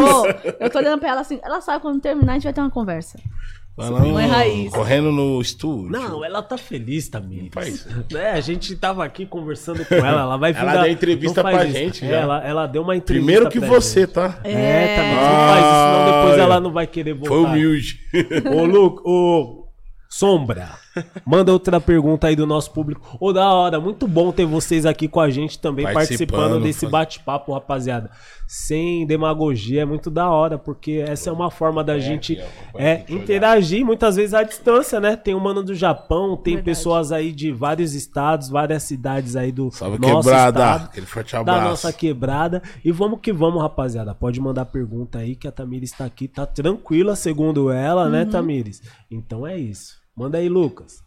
Speaker 3: Eu tô olhando pra ela assim. Ela sabe quando terminar, a gente vai ter uma conversa.
Speaker 2: Falando,
Speaker 3: Mãe raiz.
Speaker 2: Correndo no estúdio.
Speaker 1: Não, ela tá feliz, Tamires.
Speaker 2: Faz.
Speaker 1: É, a gente tava aqui conversando com ela, ela vai vir
Speaker 2: Ela
Speaker 1: dar-
Speaker 2: deu entrevista
Speaker 1: não
Speaker 2: pra
Speaker 1: isso.
Speaker 2: gente
Speaker 1: É. Ela, ela deu uma entrevista
Speaker 2: Primeiro que
Speaker 1: pra
Speaker 2: você,
Speaker 1: gente.
Speaker 2: tá?
Speaker 1: É, Tamires, não faz isso, senão depois ela não vai querer voltar.
Speaker 2: Foi humilde.
Speaker 1: Ô, Lu, ô, Sombra, manda outra pergunta aí do nosso público. Ô, da hora, muito bom ter vocês aqui com a gente também, participando,
Speaker 2: Participando,
Speaker 1: desse bate-papo, rapaziada. Sem demagogia, é muito da hora, porque essa é uma forma da gente
Speaker 2: aqui, ó,
Speaker 1: é,
Speaker 2: olhar.
Speaker 1: interagir, muitas vezes à distância, né? Tem um mano do Japão, tem
Speaker 3: Verdade.
Speaker 1: pessoas aí de vários estados, várias cidades aí do
Speaker 2: Salve
Speaker 1: nosso
Speaker 2: quebrada.
Speaker 1: estado
Speaker 2: Aquele forte
Speaker 1: da nossa quebrada. E vamos que vamos, rapaziada. Pode mandar pergunta aí que a Tamires está aqui, tá tranquila, segundo ela, né, Tamires? Então é isso. Manda aí, Lucas.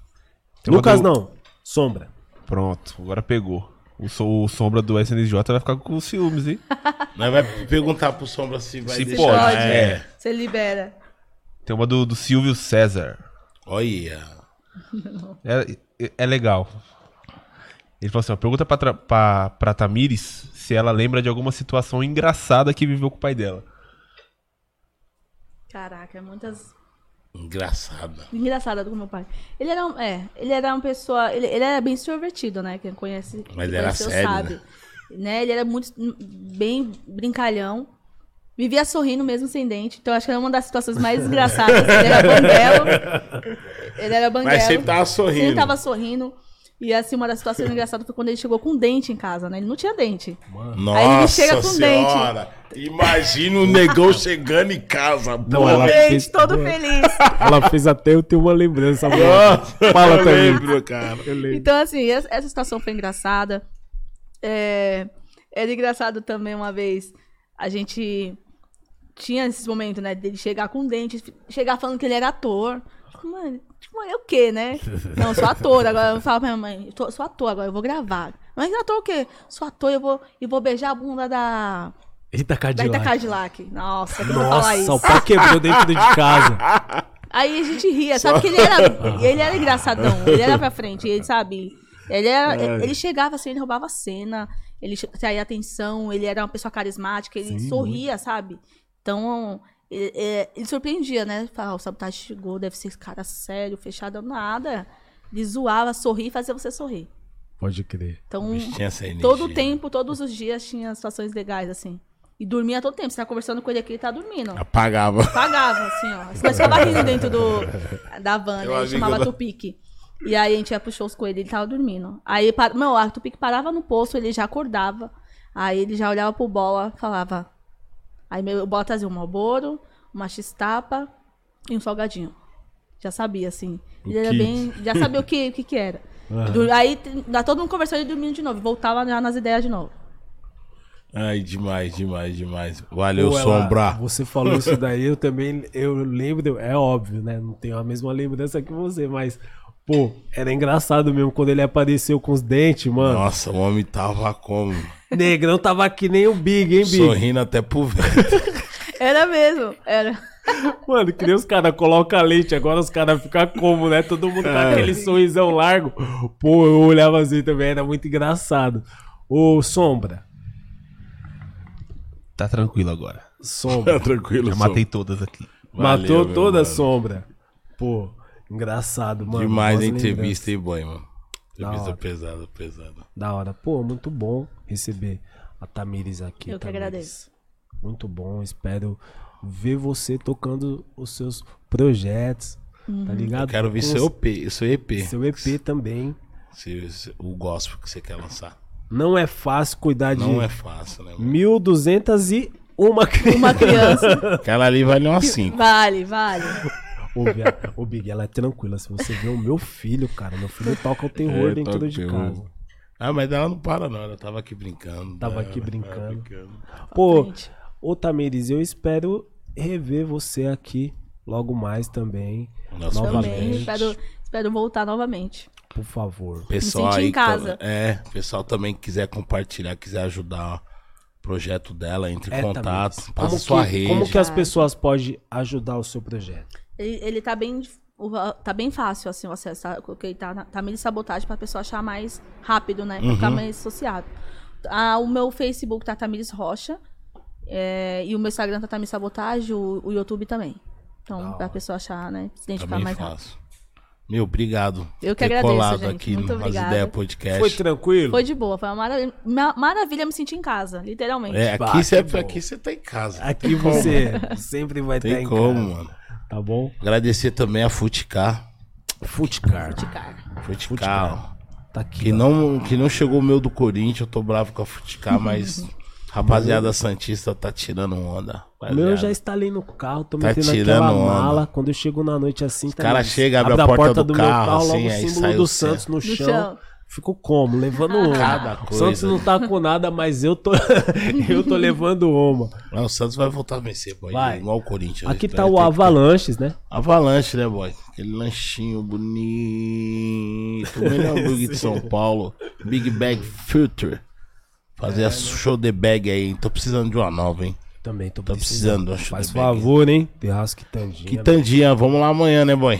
Speaker 1: Lucas
Speaker 4: do-
Speaker 1: não, Sombra.
Speaker 4: Pronto, agora pegou. O, so- o sombra do SNJ vai ficar com ciúmes, hein?
Speaker 2: Nós vai perguntar pro Sombra se vai
Speaker 4: Se
Speaker 2: deixar.
Speaker 4: pode.
Speaker 2: É.
Speaker 3: Você libera.
Speaker 4: Tem uma do, do Silvio César.
Speaker 2: Olha.
Speaker 4: É, é- é legal. Ele falou assim: ó, pergunta pra, pra, pra Tamires se ela lembra de alguma situação engraçada que viveu com o pai dela.
Speaker 3: Caraca, muitas
Speaker 2: Engraçado.
Speaker 3: engraçada com meu pai. Ele era um, é, ele era uma pessoa, ele, ele era bem extrovertido, né? Quem conhece,
Speaker 2: Mas
Speaker 3: quem
Speaker 2: era
Speaker 3: conheceu
Speaker 2: sério,
Speaker 3: sabe. Né? Ele era muito bem brincalhão. Vivia sorrindo mesmo sem dente. Então acho que era uma das situações mais engraçadas. Ele era banguelo. Ele era banguelo.
Speaker 2: Mas sempre tava sorrindo.
Speaker 3: Sempre tava sorrindo. E assim, uma das situações engraçadas foi quando ele chegou com dente em casa, né? Ele não tinha dente.
Speaker 2: Nossa
Speaker 3: Aí ele chega com
Speaker 2: senhora. Imagina o negão chegando em casa.
Speaker 1: Não,
Speaker 2: pô.
Speaker 1: ela
Speaker 3: Dente,
Speaker 1: fez-
Speaker 3: todo feliz.
Speaker 1: Ela fez até eu ter uma lembrança. mano.
Speaker 2: Nossa,
Speaker 1: Fala,
Speaker 2: eu
Speaker 1: Tamires.
Speaker 2: lembro, cara.
Speaker 1: Eu lembro.
Speaker 3: Então, assim, essa, situação foi engraçada. É, era engraçado também uma vez a gente tinha esse momento, né, dele chegar com dente, chegar falando que ele era ator. Tipo, mano, tipo, é o quê, né? Não, eu sou ator. Agora eu falo pra minha mãe, eu tô- sou ator agora, eu vou gravar. Mas ator o quê? Sou ator, eu vou, e vou beijar a bunda da,
Speaker 1: Eita,
Speaker 3: da
Speaker 1: Cadillac.
Speaker 3: Ita Cadillac. Nossa, que eu vou falar
Speaker 1: Nossa,
Speaker 3: isso.
Speaker 1: o pau quebrou dentro de casa.
Speaker 3: Aí a gente ria, sabe? Que ele era, ele era engraçadão, ele era pra frente, ele sabe. Ele, era,
Speaker 1: É.
Speaker 3: ele chegava assim, ele roubava a cena, ele traía atenção, ele era uma pessoa carismática, ele
Speaker 1: Sim,
Speaker 3: sorria, sabe? Então, ele, é, ele surpreendia, né? Falava, "Ah, o sabotagem chegou, deve ser esse cara sério, fechado, nada. Ele zoava, sorria e fazia você sorrir.
Speaker 1: Pode crer.
Speaker 3: Então, todo o tempo, todos os dias tinha situações legais, assim. E dormia todo tempo. Você tá conversando com ele aqui, ele tá dormindo.
Speaker 2: Apagava.
Speaker 3: Pagava, assim, ó. Senão ficava rindo dentro do, da van, né? Ele chamava
Speaker 2: lá-
Speaker 3: Tupique. E aí a gente ia pro shows com ele, ele tava dormindo. Aí, meu, o Arthur Pique parava no posto, ele já acordava. Aí ele já olhava pro Bola, falava. Aí meu, o Bola trazia um Malboro, uma X-Tapa e um salgadinho. Já sabia, assim. Ele era bem. Já sabia o que, o que, que era. Du- Aí dá todo mundo conversando e dormindo de novo. Voltava já nas ideias de novo.
Speaker 2: Ai, demais, demais, demais. Valeu,
Speaker 1: Pô, ela-
Speaker 2: Sombra.
Speaker 1: Você falou isso daí, eu também, eu lembro, é óbvio, né? Não tenho a mesma lembrança que você, mas, pô, era engraçado mesmo quando ele apareceu com os dentes, mano.
Speaker 2: Nossa, o homem tava como?
Speaker 1: Negrão tava que nem o Big, hein, Big?
Speaker 2: Sorrindo até pro vento.
Speaker 3: Era mesmo, era.
Speaker 1: Mano, que nem os caras colocam leite, agora os caras ficam como, né? Todo mundo com
Speaker 2: É.
Speaker 1: aquele sorrisão largo. Pô, eu olhava assim também, era muito engraçado. Ô, Sombra,
Speaker 4: Tá tranquilo agora.
Speaker 1: Sombra,
Speaker 2: Tranquilo,
Speaker 4: Já
Speaker 2: Sombra.
Speaker 4: matei todas aqui.
Speaker 2: Valeu,
Speaker 1: matou toda a. Sombra. Pô, engraçado, mano.
Speaker 2: Demais a entrevista, hein, boy, mano. Entrevista pesada, pesada.
Speaker 1: Da hora. Pô, muito bom receber a Tamires aqui.
Speaker 3: Eu que
Speaker 1: Tamires.
Speaker 3: agradeço.
Speaker 1: Muito bom. Espero ver você tocando os seus projetos. Tá ligado?
Speaker 2: Eu quero ver
Speaker 1: Com
Speaker 2: seu EP, seu EP.
Speaker 1: Seu EP também.
Speaker 2: Se- se- o gospel que você quer lançar.
Speaker 1: Não é fácil cuidar de
Speaker 2: Não é fácil, né? mano?
Speaker 1: 1.201 crianças.
Speaker 3: Uma criança.
Speaker 2: Aquela ali vale umas 5.
Speaker 3: vale, vale.
Speaker 1: Ô, ô, Big, ela é tranquila. Se você vê o meu filho, cara, meu filho toca o terror
Speaker 2: É,
Speaker 1: dentro
Speaker 2: toca
Speaker 1: de
Speaker 2: o
Speaker 1: casa.
Speaker 2: Ah, mas ela não para, não. Ela tava aqui brincando.
Speaker 1: Tava
Speaker 2: né?
Speaker 1: aqui
Speaker 2: Ela
Speaker 1: brincando.
Speaker 2: brincando.
Speaker 1: Pô,
Speaker 3: frente.
Speaker 1: ô Tamires, eu espero rever você aqui logo mais também.
Speaker 2: Nossa,
Speaker 3: Também.
Speaker 1: Novamente.
Speaker 3: Espero, espero voltar novamente.
Speaker 1: Por favor.
Speaker 2: Pessoal
Speaker 3: senti em
Speaker 2: aí
Speaker 3: casa.
Speaker 2: é, pessoal também que quiser compartilhar, quiser ajudar o projeto dela, entre em
Speaker 1: É,
Speaker 2: contato,
Speaker 1: Tamires.
Speaker 2: passa
Speaker 1: Como
Speaker 2: sua
Speaker 1: que,
Speaker 2: rede.
Speaker 1: Como que as
Speaker 3: Tá.
Speaker 1: pessoas podem ajudar o seu projeto?
Speaker 3: Ele, ele tá bem. Tá bem fácil, assim, o acesso. Tá, coloquei, tá, tá meio de sabotagem pra pessoa achar mais rápido, né? Pra ficar
Speaker 2: Uhum.
Speaker 3: mais associado. Ah, o meu Facebook tá Tamires Rocha. é, e o meu Instagram tá Tamires Sabotagem, o, o YouTube também. Então, pra pessoa achar, né? Se
Speaker 2: Tá
Speaker 3: identificar
Speaker 2: bem
Speaker 3: mais rápido.
Speaker 2: fácil. Meu, obrigado.
Speaker 3: Eu que
Speaker 2: ter
Speaker 3: agradeço,
Speaker 2: colado
Speaker 3: gente.
Speaker 2: aqui
Speaker 3: Muito
Speaker 2: no. Ideias Podcast.
Speaker 1: Foi tranquilo?
Speaker 3: Foi de boa, foi uma maravilha. ma- Maravilha me sentir em casa, literalmente.
Speaker 2: É,
Speaker 1: Bah,
Speaker 2: aqui você aqui você tá em casa.
Speaker 1: Aqui você sempre vai estar
Speaker 2: Tem
Speaker 1: em
Speaker 2: como,
Speaker 1: casa.
Speaker 2: mano.
Speaker 1: Tá bom?
Speaker 2: Agradecer também a Futicar.
Speaker 1: Futicar.
Speaker 3: Cara.
Speaker 2: Futicar.
Speaker 1: Tá aqui.
Speaker 2: Que
Speaker 1: ó.
Speaker 2: não, que não chegou o meu do Corinthians, eu tô bravo com a Futicar, mas rapaziada Santista tá tirando onda.
Speaker 1: O meu eu já instalei no carro, tô
Speaker 2: Tá
Speaker 1: metendo
Speaker 2: tirando
Speaker 1: aquela
Speaker 2: onda.
Speaker 1: mala. Quando eu chego na noite assim, tá
Speaker 2: cara
Speaker 1: ligado?
Speaker 2: chega, abre a porta do
Speaker 1: meu
Speaker 2: carro, assim,
Speaker 1: logo o
Speaker 2: aí
Speaker 1: símbolo
Speaker 2: sai
Speaker 1: do
Speaker 2: o.
Speaker 1: Santos no, chão.
Speaker 3: chão.
Speaker 1: Fico como? Levando uma.
Speaker 2: Cada
Speaker 1: O
Speaker 2: coisa.
Speaker 1: Santos não tá com nada, mas eu tô, eu tô levando uma.
Speaker 2: Não, o Santos vai voltar a vencer, boy.
Speaker 1: Vai.
Speaker 2: Igual o Corinthians.
Speaker 1: Aqui
Speaker 2: Ele
Speaker 1: tá o Avalanches, né?
Speaker 2: Avalanche, né, boy? Aquele lanchinho bonito. O melhor hambúrguer de São Paulo. Big Bag Filter. Fazer
Speaker 1: É,
Speaker 2: a show de bag aí. Tô precisando de uma nova, hein?
Speaker 1: Também tô
Speaker 2: Tô
Speaker 1: precisando.
Speaker 2: precisando,
Speaker 1: Faz
Speaker 2: de bag.
Speaker 1: favor, hein? Terrasco e Tandinha.
Speaker 2: Que tandinha, vamos lá amanhã, né, boy?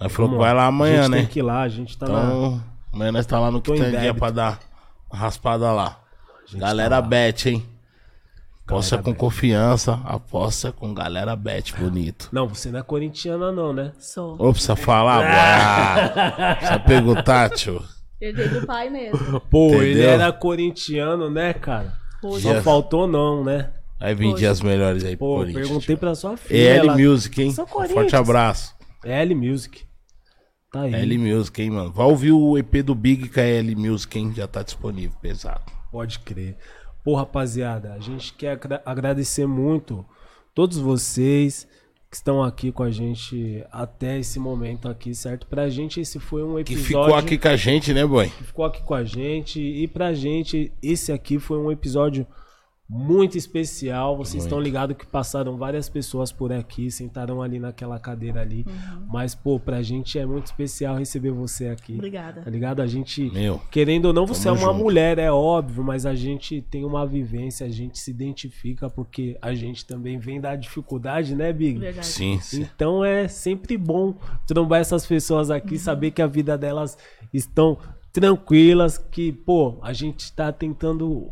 Speaker 2: Nós falou que vai lá
Speaker 1: A
Speaker 2: amanhã,
Speaker 1: gente
Speaker 2: né?
Speaker 1: tem que ir lá, a gente tá na...
Speaker 2: Então, amanhã nós tá lá no Quitandinha pra dar uma raspada lá. Galera
Speaker 1: tá lá.
Speaker 2: bet, hein? Aposta com
Speaker 1: bet.
Speaker 2: confiança, aposta com galera bet, bonito.
Speaker 1: Não, você não é corintiana não, né?
Speaker 3: Sou.
Speaker 2: Ô, precisa falar. Ah, Precisa perguntar, tio.
Speaker 3: Herdei do pai mesmo.
Speaker 1: Pô, ele
Speaker 2: Entendeu?
Speaker 1: era corintiano, né, cara?
Speaker 3: Hoje.
Speaker 1: Não
Speaker 2: Yes.
Speaker 1: faltou não, né?
Speaker 2: Aí vendi as melhores aí pro
Speaker 1: Pô,
Speaker 2: Corinthians.
Speaker 1: perguntei pra sua filha.
Speaker 2: EL
Speaker 1: ela-
Speaker 2: Music, hein?
Speaker 1: Sou
Speaker 2: Forte abraço.
Speaker 1: L Music. Tá aí.
Speaker 2: EL Music, hein, mano? Vai ouvir o EP do Big a EL Music, hein? Já tá disponível, pesado.
Speaker 1: Pode crer. Pô, rapaziada, a gente quer agra- agradecer muito todos vocês que estão aqui com a gente até esse momento aqui, certo? Pra gente esse foi um
Speaker 2: Que
Speaker 1: episódio
Speaker 2: ficou aqui com a gente, né, boy?
Speaker 1: que ficou aqui com a gente e pra gente esse aqui foi um episódio muito especial. Vocês estão ligados que passaram várias pessoas por aqui, sentaram ali naquela cadeira ali, mas pô, pra gente é muito especial receber você aqui.
Speaker 3: Obrigada.
Speaker 1: Tá ligado? A gente
Speaker 2: Meu.
Speaker 1: Querendo ou não, você é uma
Speaker 2: junto.
Speaker 1: mulher, é óbvio, mas a gente tem uma vivência, a gente se identifica porque a gente também vem da dificuldade, né, Big?
Speaker 3: Verdade.
Speaker 2: Sim, sim.
Speaker 1: Então é sempre bom trombar essas pessoas aqui, saber que a vida delas estão tranquilas, que, pô, a gente tá tentando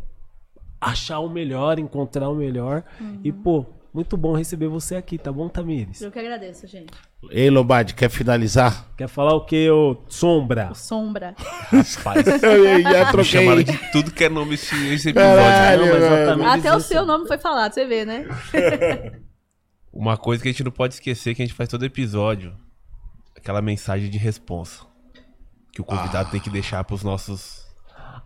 Speaker 1: achar o melhor, encontrar o melhor. E, pô, muito bom receber você aqui, tá bom, Tamires?
Speaker 3: Eu que agradeço, gente.
Speaker 2: Ei, Lombardi, quer finalizar?
Speaker 1: Quer falar o que, ô Sombra?
Speaker 3: O Sombra.
Speaker 4: Rapaz,
Speaker 2: Eu já
Speaker 4: me chamaram de tudo que é nome esse, esse episódio.
Speaker 2: Caralho,
Speaker 1: Não. Tamires
Speaker 3: Até o seu nome foi falado, você vê, né?
Speaker 4: Uma coisa que a gente não pode esquecer que a gente faz todo episódio. Aquela mensagem de responsa. que o convidado tem que deixar pros nossos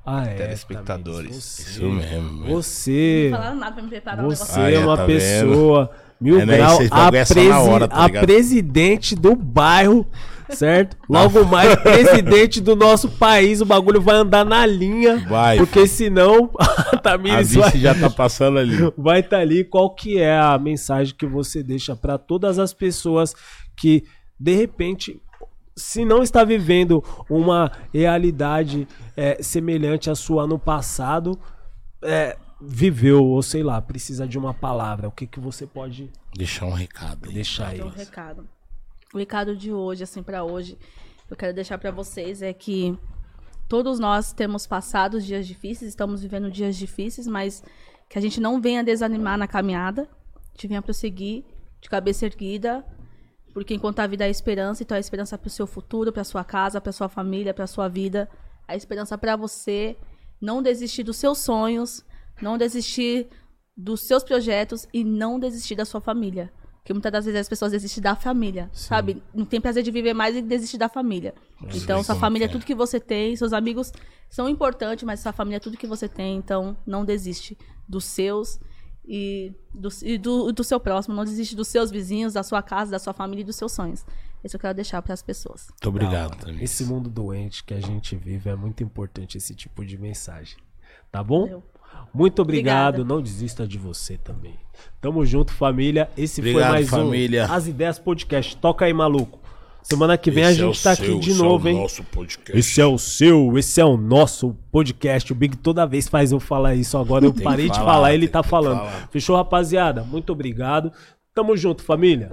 Speaker 1: Ah, é.
Speaker 4: telespectadores.
Speaker 1: Você-
Speaker 2: Isso mesmo.
Speaker 1: Você.
Speaker 3: Não falaram nada pra me preparar um
Speaker 1: Você.
Speaker 2: Aí,
Speaker 1: é uma
Speaker 2: tá
Speaker 1: pessoa mil
Speaker 2: É, né?
Speaker 1: grau, a,
Speaker 2: é hora, tá
Speaker 1: a presidente do bairro, certo? Logo mais, presidente do nosso país, o bagulho vai andar na linha,
Speaker 2: Vai.
Speaker 1: porque senão a
Speaker 2: A
Speaker 1: Tamires
Speaker 2: vice
Speaker 1: vai
Speaker 2: já tá passando ali.
Speaker 1: vai estar ali. Qual que é a mensagem que você deixa para todas as pessoas que de repente se não está vivendo uma realidade é, semelhante à sua no passado, é, viveu, ou sei lá, precisa de uma palavra, o que, que você pode
Speaker 2: Deixar um recado aí.
Speaker 1: deixar aí?
Speaker 3: Um recado. O recado de hoje, assim, pra hoje, eu quero deixar pra vocês é que todos nós temos passado dias difíceis, estamos vivendo dias difíceis, mas que a gente não venha desanimar na caminhada, a gente venha prosseguir de cabeça erguida, porque enquanto a vida é esperança, então a esperança para o seu futuro, para sua casa, para sua família, para sua vida, a esperança para você não desistir dos seus sonhos, não desistir dos seus projetos e não desistir da sua família. Porque muitas das vezes as pessoas desistem da família, sabe? Não tem prazer de viver mais e desistir da família. então, sua família é
Speaker 2: é.
Speaker 3: tudo que você tem, seus amigos são importantes, mas sua família é tudo que você tem, então não desiste dos seus e do, e do, do seu próximo, não desiste dos seus vizinhos, da sua casa, da sua família e dos seus sonhos. Isso eu quero deixar para as pessoas.
Speaker 2: Muito obrigado,
Speaker 1: Não,
Speaker 2: Tamires.
Speaker 1: Esse mundo doente que a gente vive é muito importante esse tipo de mensagem. Tá bom?
Speaker 3: Valeu.
Speaker 1: Muito obrigado.
Speaker 3: Obrigada.
Speaker 1: Não desista de você também. Tamo junto, família. Esse foi
Speaker 2: Obrigado,
Speaker 1: mais
Speaker 2: família.
Speaker 1: um As Ideias Podcast. Toca aí, maluco. Semana que vem a
Speaker 2: Esse é
Speaker 1: gente tá
Speaker 2: seu,
Speaker 1: aqui de
Speaker 2: é
Speaker 1: novo,
Speaker 2: o
Speaker 1: hein?
Speaker 2: Nosso podcast.
Speaker 1: Esse é o seu, esse é o nosso podcast. O Big toda vez faz eu falar isso. Agora eu parei de
Speaker 2: falar,
Speaker 1: falar, ele tá falando.
Speaker 2: falar.
Speaker 1: Fechou, rapaziada? Muito obrigado. Tamo junto, família.